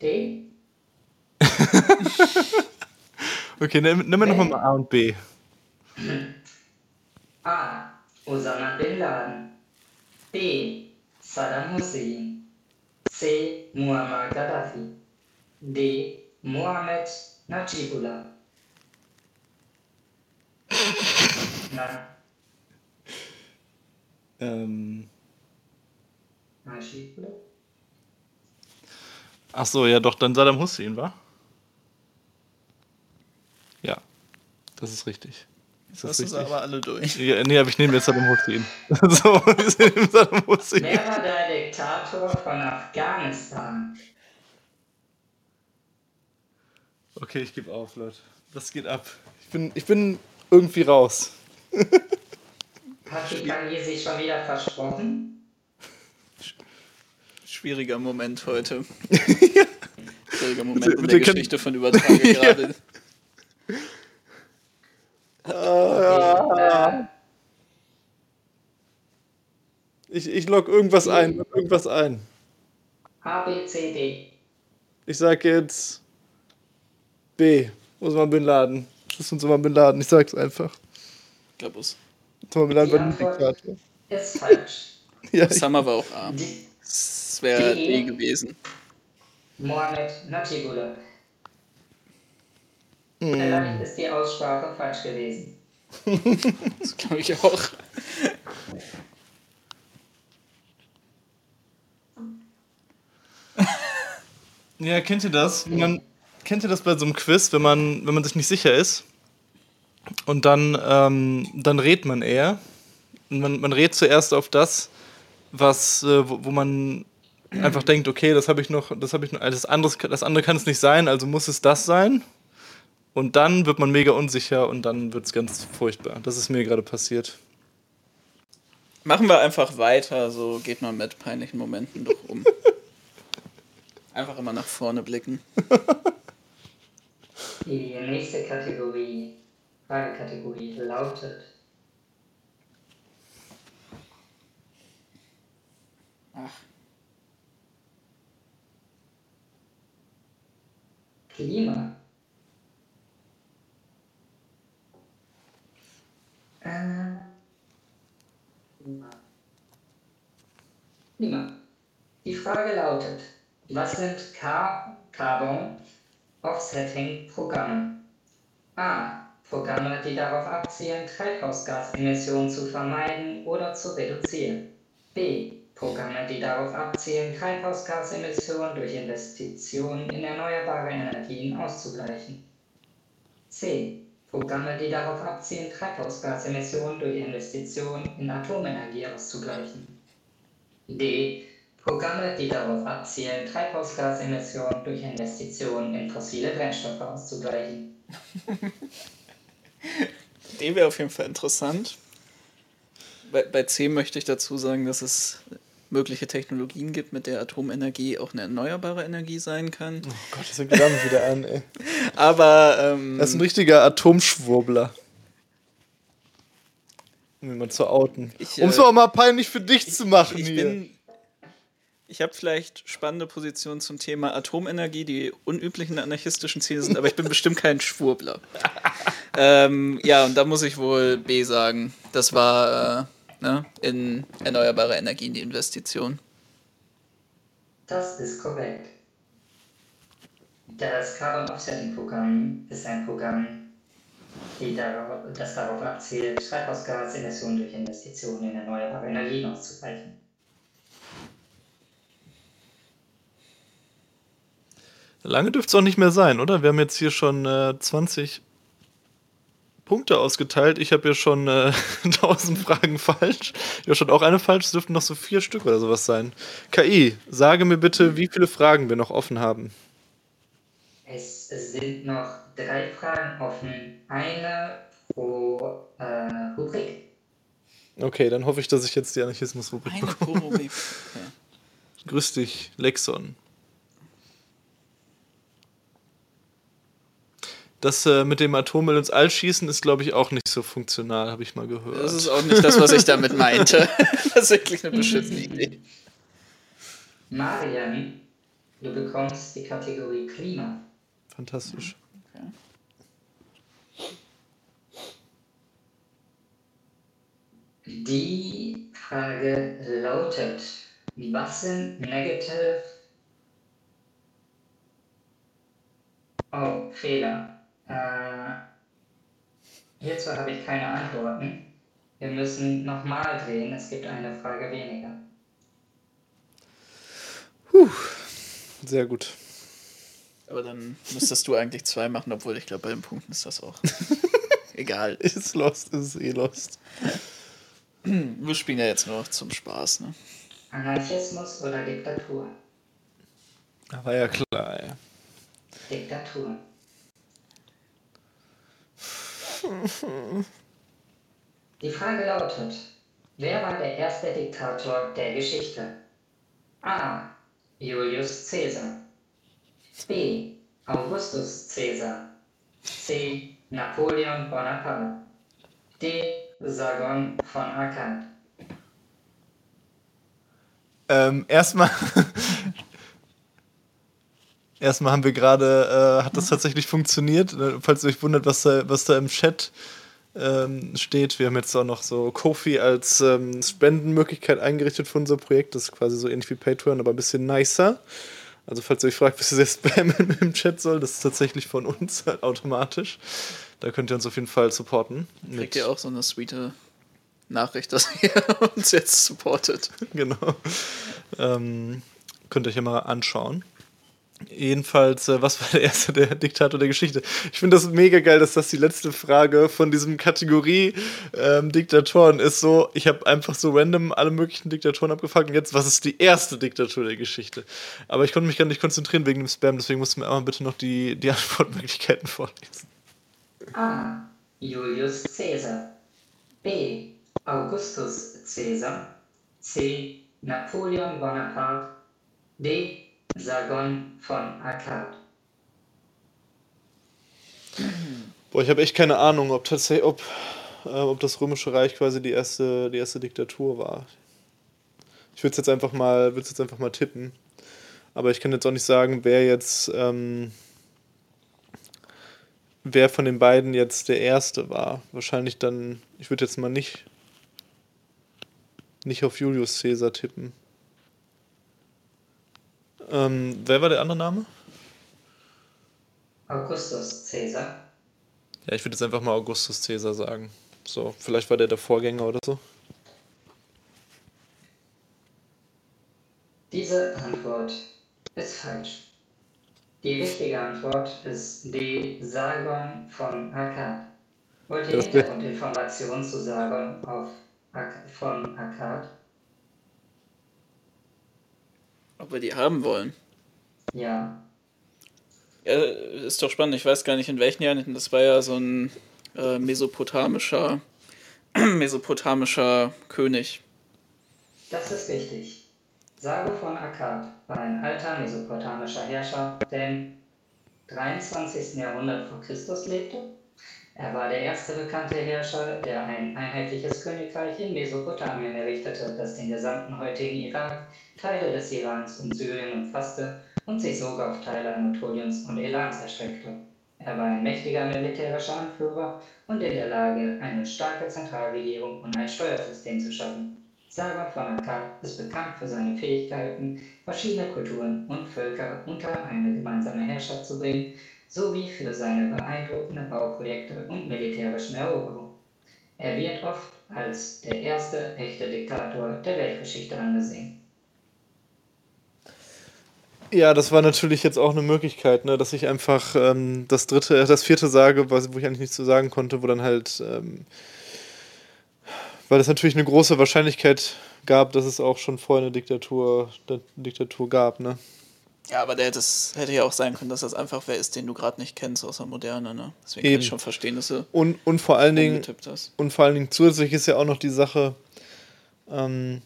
D. Okay, nimm, nimm mir nochmal mal A und B. A. Osama Bin Laden. B. Saddam Hussein. C. Muammar Gaddafi. D. Mohammed Najibullah. Na, Ähm. Ach so, ja doch, dann Saddam Hussein, war? Ja, das ist richtig. Ist Das das ist richtig? aber alle durch. Ja, nee, aber ich nehme jetzt Saddam Hussein. so, wir nehmen Saddam Hussein. Wer war der Diktator von Afghanistan? Okay, ich gebe auf, Leute. Das geht ab. Ich bin, ich bin irgendwie raus. Hat sich schon wieder versprochen? Schwieriger Moment heute. Schwieriger Moment Bitte- in der können- Geschichte von Übertrage gerade. Äh, Ich, ich log irgendwas ein. Irgendwas ein. A, B, C, D. Ich sag jetzt B. Osama Bin Laden. Das ist Osama Bin Laden. Ich sag's einfach. Ich glaube, es. Osama Bin Laden war ein Diktator. Ist falsch. Ja, ich, Summer war auch A. Die, Das wäre Die- D gewesen. Mohammed Najibullah. Vielleicht ist die Aussprache falsch gewesen. Das glaube ich auch. ja, kennt ihr das? Wenn Man, kennt ihr das bei so einem Quiz, wenn man, wenn man sich nicht sicher ist? Und dann, ähm, dann redet man eher. Und man, man redet zuerst auf das, was, äh, wo, wo man einfach denkt, okay, das habe ich noch, das habe ich noch, das, anderes, das andere kann es nicht sein, also muss es das sein. Und dann wird man mega unsicher und dann wird es ganz furchtbar. Das ist mir gerade passiert. Machen wir einfach weiter, so geht man mit peinlichen Momenten doch um. Einfach immer nach vorne blicken. Die nächste Kategorie, Fragekategorie lautet Ach, Klima. Äh, Klima. Klima. Die Frage lautet, was sind Car Carbon Offsetting Programme? A. Programme, die darauf abzielen, Treibhausgasemissionen zu vermeiden oder zu reduzieren. B. Programme, die darauf abzielen, Treibhausgasemissionen durch Investitionen in erneuerbare Energien auszugleichen. C. Programme, die darauf abzielen, Treibhausgasemissionen durch Investitionen in Atomenergie auszugleichen. D. Programme, die darauf abzielen, Treibhausgasemissionen durch Investitionen in fossile Brennstoffe auszugleichen. D wäre auf jeden Fall interessant. Bei, bei C möchte ich dazu sagen, dass es mögliche Technologien gibt, mit der Atomenergie auch eine erneuerbare Energie sein kann. Oh Gott, das fängt damit wieder an, ey. Aber ähm, Das ist ein richtiger Atomschwurbler. Um ihn mal zu outen. Ich, Um es äh, auch mal peinlich für dich zu machen ich hier. bin, Ich habe vielleicht spannende Positionen zum Thema Atomenergie, die unüblichen anarchistischen Ziele sind, aber ich bin bestimmt kein Schwurbler. ähm, ja, und da muss ich wohl B sagen. Das war äh, ne, in erneuerbare Energien die Investition. Das ist korrekt. Das Carbon Offsetting Programm ist ein Programm, darauf, das darauf abzielt, Treibhausgasemissionen durch Investitionen in erneuerbare Energien auszugleichen. Lange dürfte es auch nicht mehr sein, oder? Wir haben jetzt hier schon äh, 20 Punkte ausgeteilt. Ich habe ja schon äh, 1000 Fragen falsch. Ja, schon auch eine falsch. Es dürften noch so vier Stück oder sowas sein. KI, sage mir bitte, wie viele Fragen wir noch offen haben. Es sind noch drei Fragen offen. Eine pro äh, Rubrik. Okay, dann hoffe ich, dass ich jetzt die Anarchismus-Rubrik bekomme. Okay. Grüß dich, Lexon. Das äh, mit dem Atommüll ins All schießen ist, glaube ich, auch nicht so funktional, habe ich mal gehört. Das ist auch nicht das, was ich damit meinte. das ist wirklich eine beschissene Idee. Marian, du bekommst die Kategorie Klima. Fantastisch. Okay. Die Frage lautet, was sind negative... Oh, Fehler. Äh, hierzu habe ich keine Antworten. Wir müssen nochmal drehen, es gibt eine Frage weniger. Puh, sehr gut. Aber dann müsstest du eigentlich zwei machen, obwohl ich glaube, bei den Punkten ist das auch egal. Ist lost, ist eh lost. Wir spielen ja jetzt nur noch zum Spaß, ne? Anarchismus oder Diktatur? War ja klar, ja. Diktatur. Die Frage lautet, wer war der erste Diktator der Geschichte? A. Julius Caesar. B. Augustus Caesar. C. Napoleon Bonaparte. D. Sargon von Akkad. Ähm, erstmal Erstmal haben wir gerade, äh, hat das tatsächlich funktioniert. Äh, falls ihr euch wundert, was da, was da im Chat ähm, steht. Wir haben jetzt auch noch so Kofi als ähm, Spendenmöglichkeit eingerichtet für unser Projekt. Das ist quasi so ähnlich wie Patreon, aber ein bisschen nicer. Also falls ihr euch fragt, was dieser Spam im Chat soll, das ist tatsächlich von uns halt automatisch. Da könnt ihr uns auf jeden Fall supporten. Kriegt ihr auch so eine sweete Nachricht, dass ihr uns jetzt supportet. genau. Ähm, könnt ihr euch ja mal anschauen. Jedenfalls, äh, was war der erste der Diktator der Geschichte? Ich finde das mega geil, dass das die letzte Frage von diesem Kategorie ähm, Diktatoren ist. So, ich habe einfach so random alle möglichen Diktatoren abgefragt und jetzt, was ist die erste Diktatur der Geschichte? Aber ich konnte mich gar nicht konzentrieren wegen dem Spam, deswegen musst du mir einmal bitte noch die, die Antwortmöglichkeiten vorlesen. A. Julius Caesar. B. Augustus Caesar. C. Napoleon Bonaparte. D. Sargon von Akkad. Boah, ich habe echt keine Ahnung, ob tatsächlich, ob, äh, ob das Römische Reich quasi die erste, die erste Diktatur war. Ich würde jetzt einfach mal, würde jetzt einfach mal tippen. Aber ich kann jetzt auch nicht sagen, wer jetzt, ähm, wer von den beiden jetzt der erste war. Wahrscheinlich dann, ich würde jetzt mal nicht, nicht auf Julius Caesar tippen. Ähm, wer war der andere Name? Augustus Caesar. Ja, ich würde jetzt einfach mal Augustus Caesar sagen. So, vielleicht war der der Vorgänger oder so. Diese Antwort ist falsch. Die richtige Antwort ist D. Sargon von Akkad. Wollt ihr Hintergrundinformationen zu Sargon auf von Akkad? Ob wir die haben wollen? Ja. Ja, ist doch spannend. Ich weiß gar nicht, in welchen Jahren. Das war ja so ein äh, mesopotamischer, mesopotamischer König. Das ist richtig. Sago von Akkad war ein alter mesopotamischer Herrscher, der im 23. Jahrhundert vor Christus lebte. Er war der erste bekannte Herrscher, der ein einheitliches Königreich in Mesopotamien errichtete, das den gesamten heutigen Irak, Teile des Irans und Syrien umfasste und sich sogar auf Teile Anatoliens und Elans erstreckte. Er war ein mächtiger militärischer Anführer und in der Lage, eine starke Zentralregierung und ein Steuersystem zu schaffen. Sargon von Akkad ist bekannt für seine Fähigkeiten, verschiedene Kulturen und Völker unter eine gemeinsame Herrschaft zu bringen sowie für seine beeindruckenden Bauprojekte und militärischen Eroberungen. Er wird oft als der erste echte Diktator der Weltgeschichte angesehen. Ja, das war natürlich jetzt auch eine Möglichkeit, ne, dass ich einfach ähm, das dritte, äh, das vierte sage, was, wo ich eigentlich nichts zu sagen konnte, wo dann halt, ähm, weil es natürlich eine große Wahrscheinlichkeit gab, dass es auch schon vorher eine Diktatur, eine Diktatur gab, ne? Ja, aber der hätte, es, hätte ja auch sein können, dass das einfach wer ist, den du gerade nicht kennst aus der Moderne. Ne? Deswegen Eben. kann ich schon verstehen, dass du und, und vor allen Dingen hast. Und vor allen Dingen zusätzlich ist ja auch noch die Sache, ähm,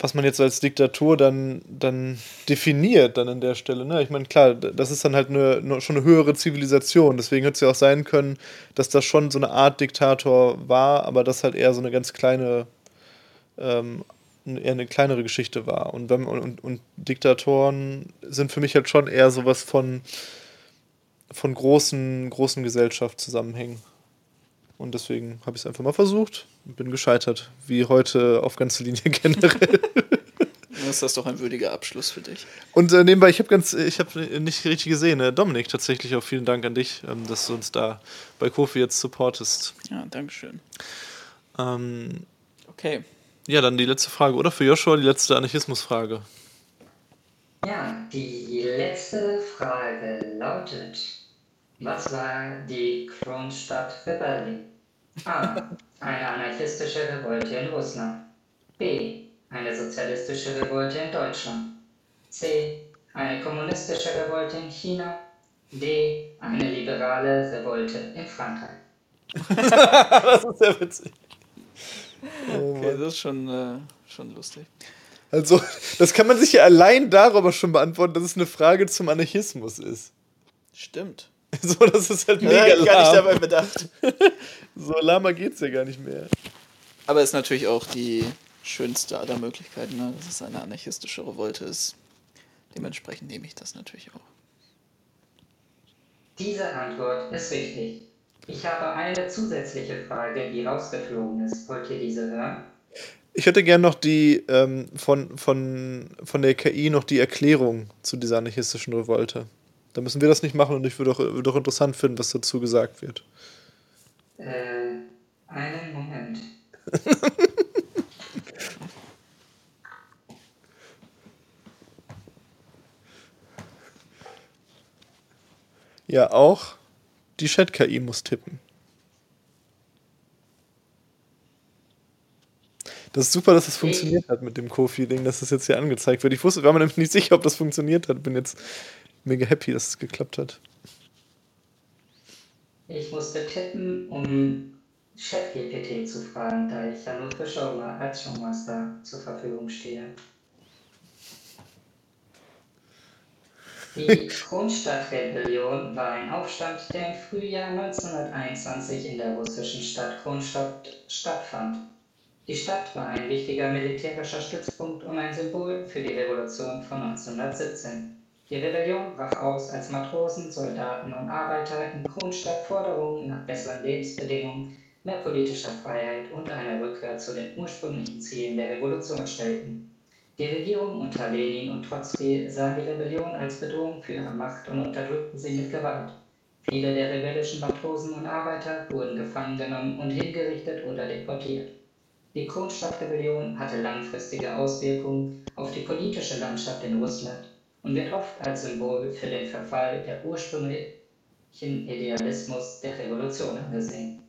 was man jetzt als Diktatur dann, dann definiert dann an der Stelle. Ne? Ich meine, klar, das ist dann halt eine, schon eine höhere Zivilisation. Deswegen hätte es ja auch sein können, dass das schon so eine Art Diktator war, aber das halt eher so eine ganz kleine ähm, eher eine kleinere Geschichte war. Und, wenn, und, und Diktatoren sind für mich halt schon eher sowas von, von großen, großen Gesellschaftszusammenhängen. Und deswegen habe ich es einfach mal versucht und bin gescheitert, wie heute auf ganze Linie generell. Das ist doch ein würdiger Abschluss für dich. Und äh, nebenbei, ich habe ganz, ich habe nicht richtig gesehen, äh, Dominik, tatsächlich auch vielen Dank an dich, ähm, dass du uns da bei Kofi jetzt supportest. Ja, Dankeschön. Ähm, okay. Ja, dann die letzte Frage, oder? Für Joshua die letzte Anarchismusfrage. Ja, die letzte Frage lautet: Was war die Kronstadt Rebellion? A. Eine anarchistische Revolte in Russland. B. Eine sozialistische Revolte in Deutschland. C. Eine kommunistische Revolte in China. D. Eine liberale Revolte in Frankreich. das ist sehr witzig. Oh okay, das ist schon, äh, schon lustig. Also, das kann man sich ja allein darüber schon beantworten, dass es eine Frage zum Anarchismus ist. Stimmt. So, das ist halt mega ja, lahm. gar nicht dabei bedacht. so lahmer geht's ja gar nicht mehr. Aber es ist natürlich auch die schönste aller Möglichkeiten, ne? dass es eine anarchistische Revolte ist. Dementsprechend nehme ich das natürlich auch. Diese Antwort ist richtig. Ich habe eine zusätzliche Frage, die rausgeflogen ist. Wollt ihr diese hören? Ich hätte gerne noch die ähm, von, von, von der KI noch die Erklärung zu dieser anarchistischen Revolte. Da müssen wir das nicht machen und ich würde auch, würde auch interessant finden, was dazu gesagt wird. Äh, einen Moment. ja, auch die Chat-KI muss tippen. Das ist super, dass es das funktioniert hat mit dem Kofi-Ding, dass das jetzt hier angezeigt wird. Ich wusste, war mir nämlich nicht sicher, ob das funktioniert hat. Bin jetzt mega happy, dass es geklappt hat. Ich musste tippen, um ChatGPT zu fragen, da ich ja nur für Showmaster zur Verfügung stehe. Die Kronstadtrebellion war ein Aufstand, der im Frühjahr 1921 in der russischen Stadt Kronstadt stattfand. Die Stadt war ein wichtiger militärischer Stützpunkt und ein Symbol für die Revolution von 1917. Die Rebellion brach aus, als Matrosen, Soldaten und Arbeiter in Kronstadt Forderungen nach besseren Lebensbedingungen, mehr politischer Freiheit und einer Rückkehr zu den ursprünglichen Zielen der Revolution stellten. Die Regierung unter Lenin und Trotzki sah die Rebellion als Bedrohung für ihre Macht und unterdrückten sie mit Gewalt. Viele der rebellischen Matrosen und Arbeiter wurden gefangen genommen und hingerichtet oder deportiert. Die Kronstadtrebellion hatte langfristige Auswirkungen auf die politische Landschaft in Russland und wird oft als Symbol für den Verfall der ursprünglichen Idealismus der Revolution angesehen.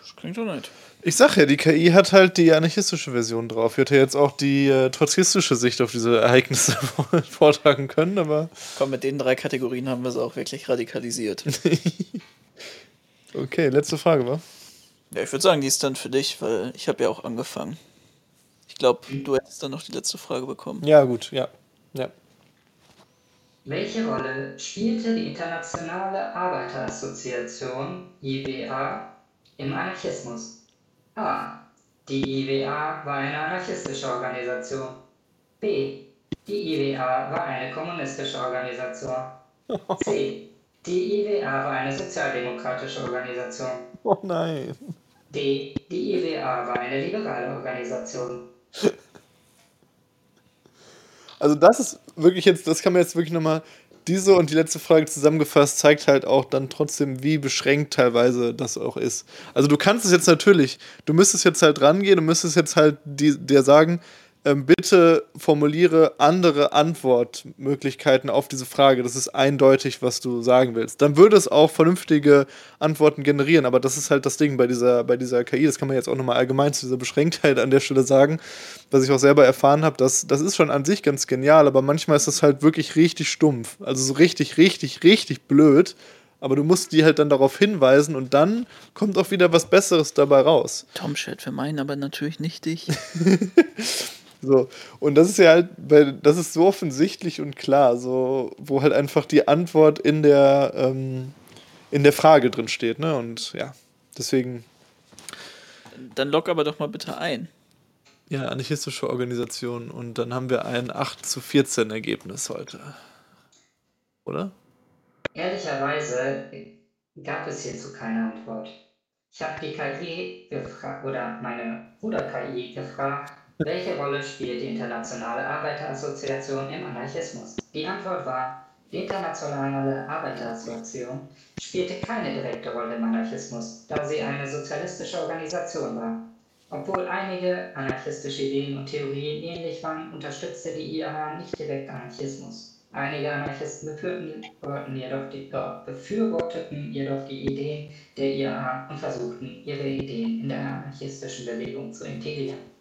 Das klingt doch nett. Ich sag ja, die KI hat halt die anarchistische Version drauf. Ich hätte jetzt auch die äh, trotzkistische Sicht auf diese Ereignisse vortragen können, aber. Komm, mit den drei Kategorien haben wir es auch wirklich radikalisiert. okay, letzte Frage, wa? Ja, ich würde sagen, die ist dann für dich, weil ich habe ja auch angefangen. Ich glaube, du hättest dann noch die letzte Frage bekommen. Ja, gut, ja. ja. Welche Rolle spielte die Internationale Arbeiterassoziation IWA im Anarchismus? A. Die IWA war eine anarchistische Organisation. B. Die IWA war eine kommunistische Organisation. C. Die IWA war eine sozialdemokratische Organisation. Oh nein. D. Die IWA war eine liberale Organisation. Also das ist wirklich jetzt, das kann man jetzt wirklich nochmal, diese und die letzte Frage zusammengefasst, zeigt halt auch dann trotzdem, wie beschränkt teilweise das auch ist. Also du kannst es jetzt natürlich, du müsstest jetzt halt rangehen, du müsstest jetzt halt die, dir sagen, bitte formuliere andere Antwortmöglichkeiten auf diese Frage. Das ist eindeutig, was du sagen willst. Dann würde es auch vernünftige Antworten generieren. Aber das ist halt das Ding bei dieser, bei dieser KI. Das kann man jetzt auch nochmal allgemein zu dieser Beschränktheit an der Stelle sagen, was ich auch selber erfahren habe. Das, das ist schon an sich ganz genial, aber manchmal ist das halt wirklich richtig stumpf. Also so richtig, richtig, richtig blöd. Aber du musst die halt dann darauf hinweisen und dann kommt auch wieder was Besseres dabei raus. Tom Chat für meinen, aber natürlich nicht dich. So, und das ist ja halt, weil das ist so offensichtlich und klar, so, wo halt einfach die Antwort in der, ähm, in der Frage drin steht, ne? Und ja, deswegen. Dann log aber doch mal bitte ein. Ja, anarchistische Organisation. Und dann haben wir ein 8 zu 14 Ergebnis heute. Oder? Ehrlicherweise gab es hierzu keine Antwort. Ich habe die KI gefragt, oder meine Bruder-KI gefragt, welche Rolle spielt die Internationale Arbeiterassoziation im Anarchismus? Die Antwort war, die Internationale Arbeiterassoziation spielte keine direkte Rolle im Anarchismus, da sie eine sozialistische Organisation war. Obwohl einige anarchistische Ideen und Theorien ähnlich waren, unterstützte die IAA nicht direkt Anarchismus. Einige Anarchisten befürworteten jedoch, die, äh, befürworteten jedoch die Ideen der IAA und versuchten, ihre Ideen in der anarchistischen Bewegung zu integrieren.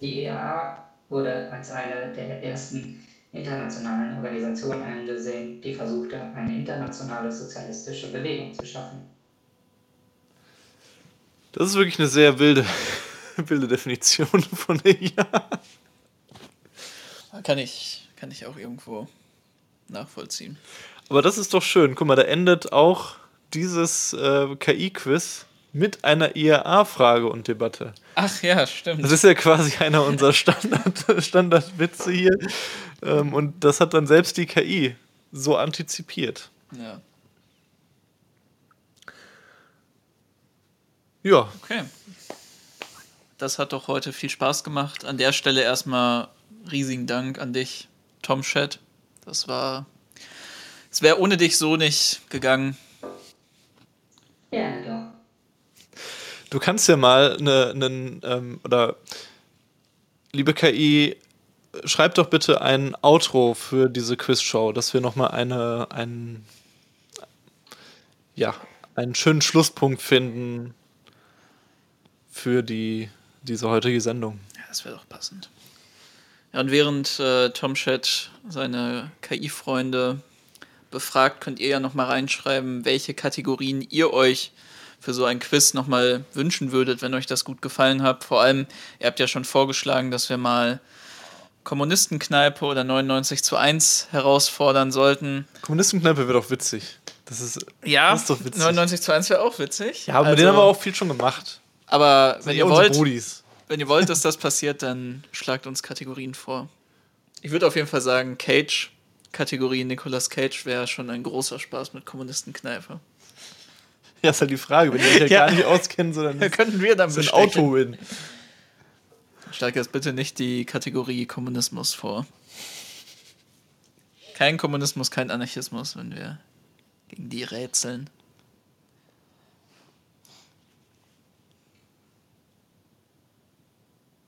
Die IAA wurde als eine der ersten internationalen Organisationen angesehen, die versuchte, eine internationale sozialistische Bewegung zu schaffen. Das ist wirklich eine sehr wilde, wilde Definition von der IA. Kann ich, kann ich auch irgendwo nachvollziehen. Aber das ist doch schön. Guck mal, da endet auch dieses äh, KI-Quiz mit einer IAA-Frage und Debatte. Ach ja, stimmt. Das ist ja quasi einer unserer Standard, Standardwitze hier. Ähm, und das hat dann selbst die KI so antizipiert. Ja. Ja. Okay. Das hat doch heute viel Spaß gemacht. An der Stelle erstmal riesigen Dank an dich, Tom Chat. Das war. Es wäre ohne dich so nicht gegangen. Ja, doch. Du kannst ja mal eine, einen, ähm, oder liebe KI, schreib doch bitte ein Outro für diese Quizshow, dass wir nochmal eine, einen, ja, einen schönen Schlusspunkt finden für die, diese heutige Sendung. Ja, das wäre doch passend. Ja, und während äh, Tom Chat seine KI-Freunde befragt, könnt ihr ja nochmal reinschreiben, welche Kategorien ihr euch für so ein Quiz nochmal wünschen würdet, wenn euch das gut gefallen hat. Vor allem, ihr habt ja schon vorgeschlagen, dass wir mal Kommunistenkneipe oder 99 zu 1 herausfordern sollten. Kommunistenkneipe wäre doch witzig. Das ist, Ja, das ist doch witzig. 99 zu 1 wäre auch witzig. Ja, aber mit Also- denen haben wir auch viel schon gemacht. Aber wenn ihr wollt, wenn ihr wollt, dass das passiert, dann schlagt uns Kategorien vor. Ich würde auf jeden Fall sagen, Cage, Kategorie Nicolas Cage wäre schon ein großer Spaß mit Kommunistenkneipe. Ja, ist halt die Frage, wenn die sich ja Ja. gar nicht auskennen, sondern Da könnten wir dann ein bestechen. Auto-Win. Schlag jetzt bitte nicht die Kategorie Kommunismus vor. Kein Kommunismus, kein Anarchismus, wenn wir gegen die rätseln.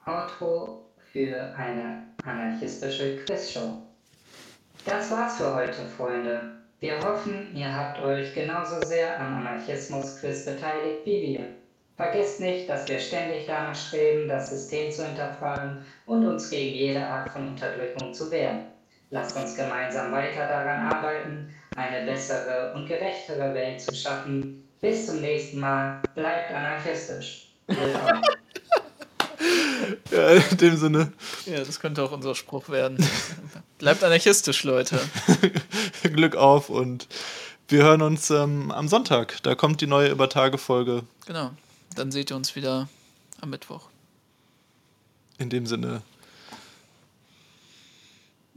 Outro für eine anarchistische Quizshow. Das war's für heute, Freunde. Wir hoffen, ihr habt euch genauso sehr am Anarchismus-Quiz beteiligt wie wir. Vergesst nicht, dass wir ständig danach streben, das System zu hinterfragen und uns gegen jede Art von Unterdrückung zu wehren. Lasst uns gemeinsam weiter daran arbeiten, eine bessere und gerechtere Welt zu schaffen. Bis zum nächsten Mal. Bleibt anarchistisch. Ja, In dem Sinne. Ja, das könnte auch unser Spruch werden. Bleibt anarchistisch, Leute. Glück auf und wir hören uns ähm, am Sonntag. Da kommt die neue Übertage-Folge. Genau. Dann seht ihr uns wieder am Mittwoch. In dem Sinne.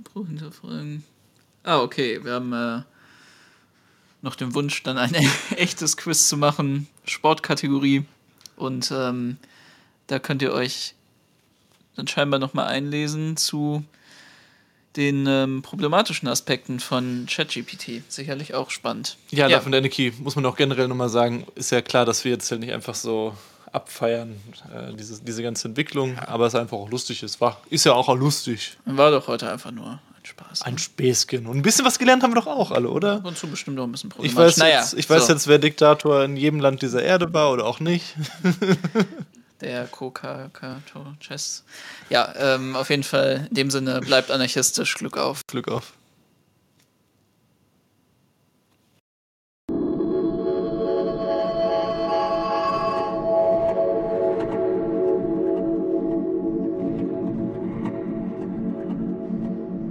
Pro hinterfragen. Ah, okay. Wir haben äh, noch den Wunsch, dann ein echtes Quiz zu machen. Sportkategorie. Und ähm, da könnt ihr euch dann scheinbar nochmal einlesen zu den ähm, problematischen Aspekten von ChatGPT. Sicherlich auch spannend. Ja, ja. von der Niki muss man auch generell nochmal sagen, ist ja klar, dass wir jetzt halt nicht einfach so abfeiern, äh, diese, diese ganze Entwicklung, aber es einfach auch lustig ist. War, ist ja auch, auch lustig. War doch heute einfach nur ein Spaß. Ein Späßchen. Und ein bisschen was gelernt haben wir doch auch alle, oder? Und zu bestimmt auch ein bisschen Ich weiß, naja, jetzt, ich weiß so. jetzt, wer Diktator in jedem Land dieser Erde war oder auch nicht. der Coca Chess. Ja, ähm, auf jeden Fall in dem Sinne bleibt anarchistisch. Glück auf. Glück auf.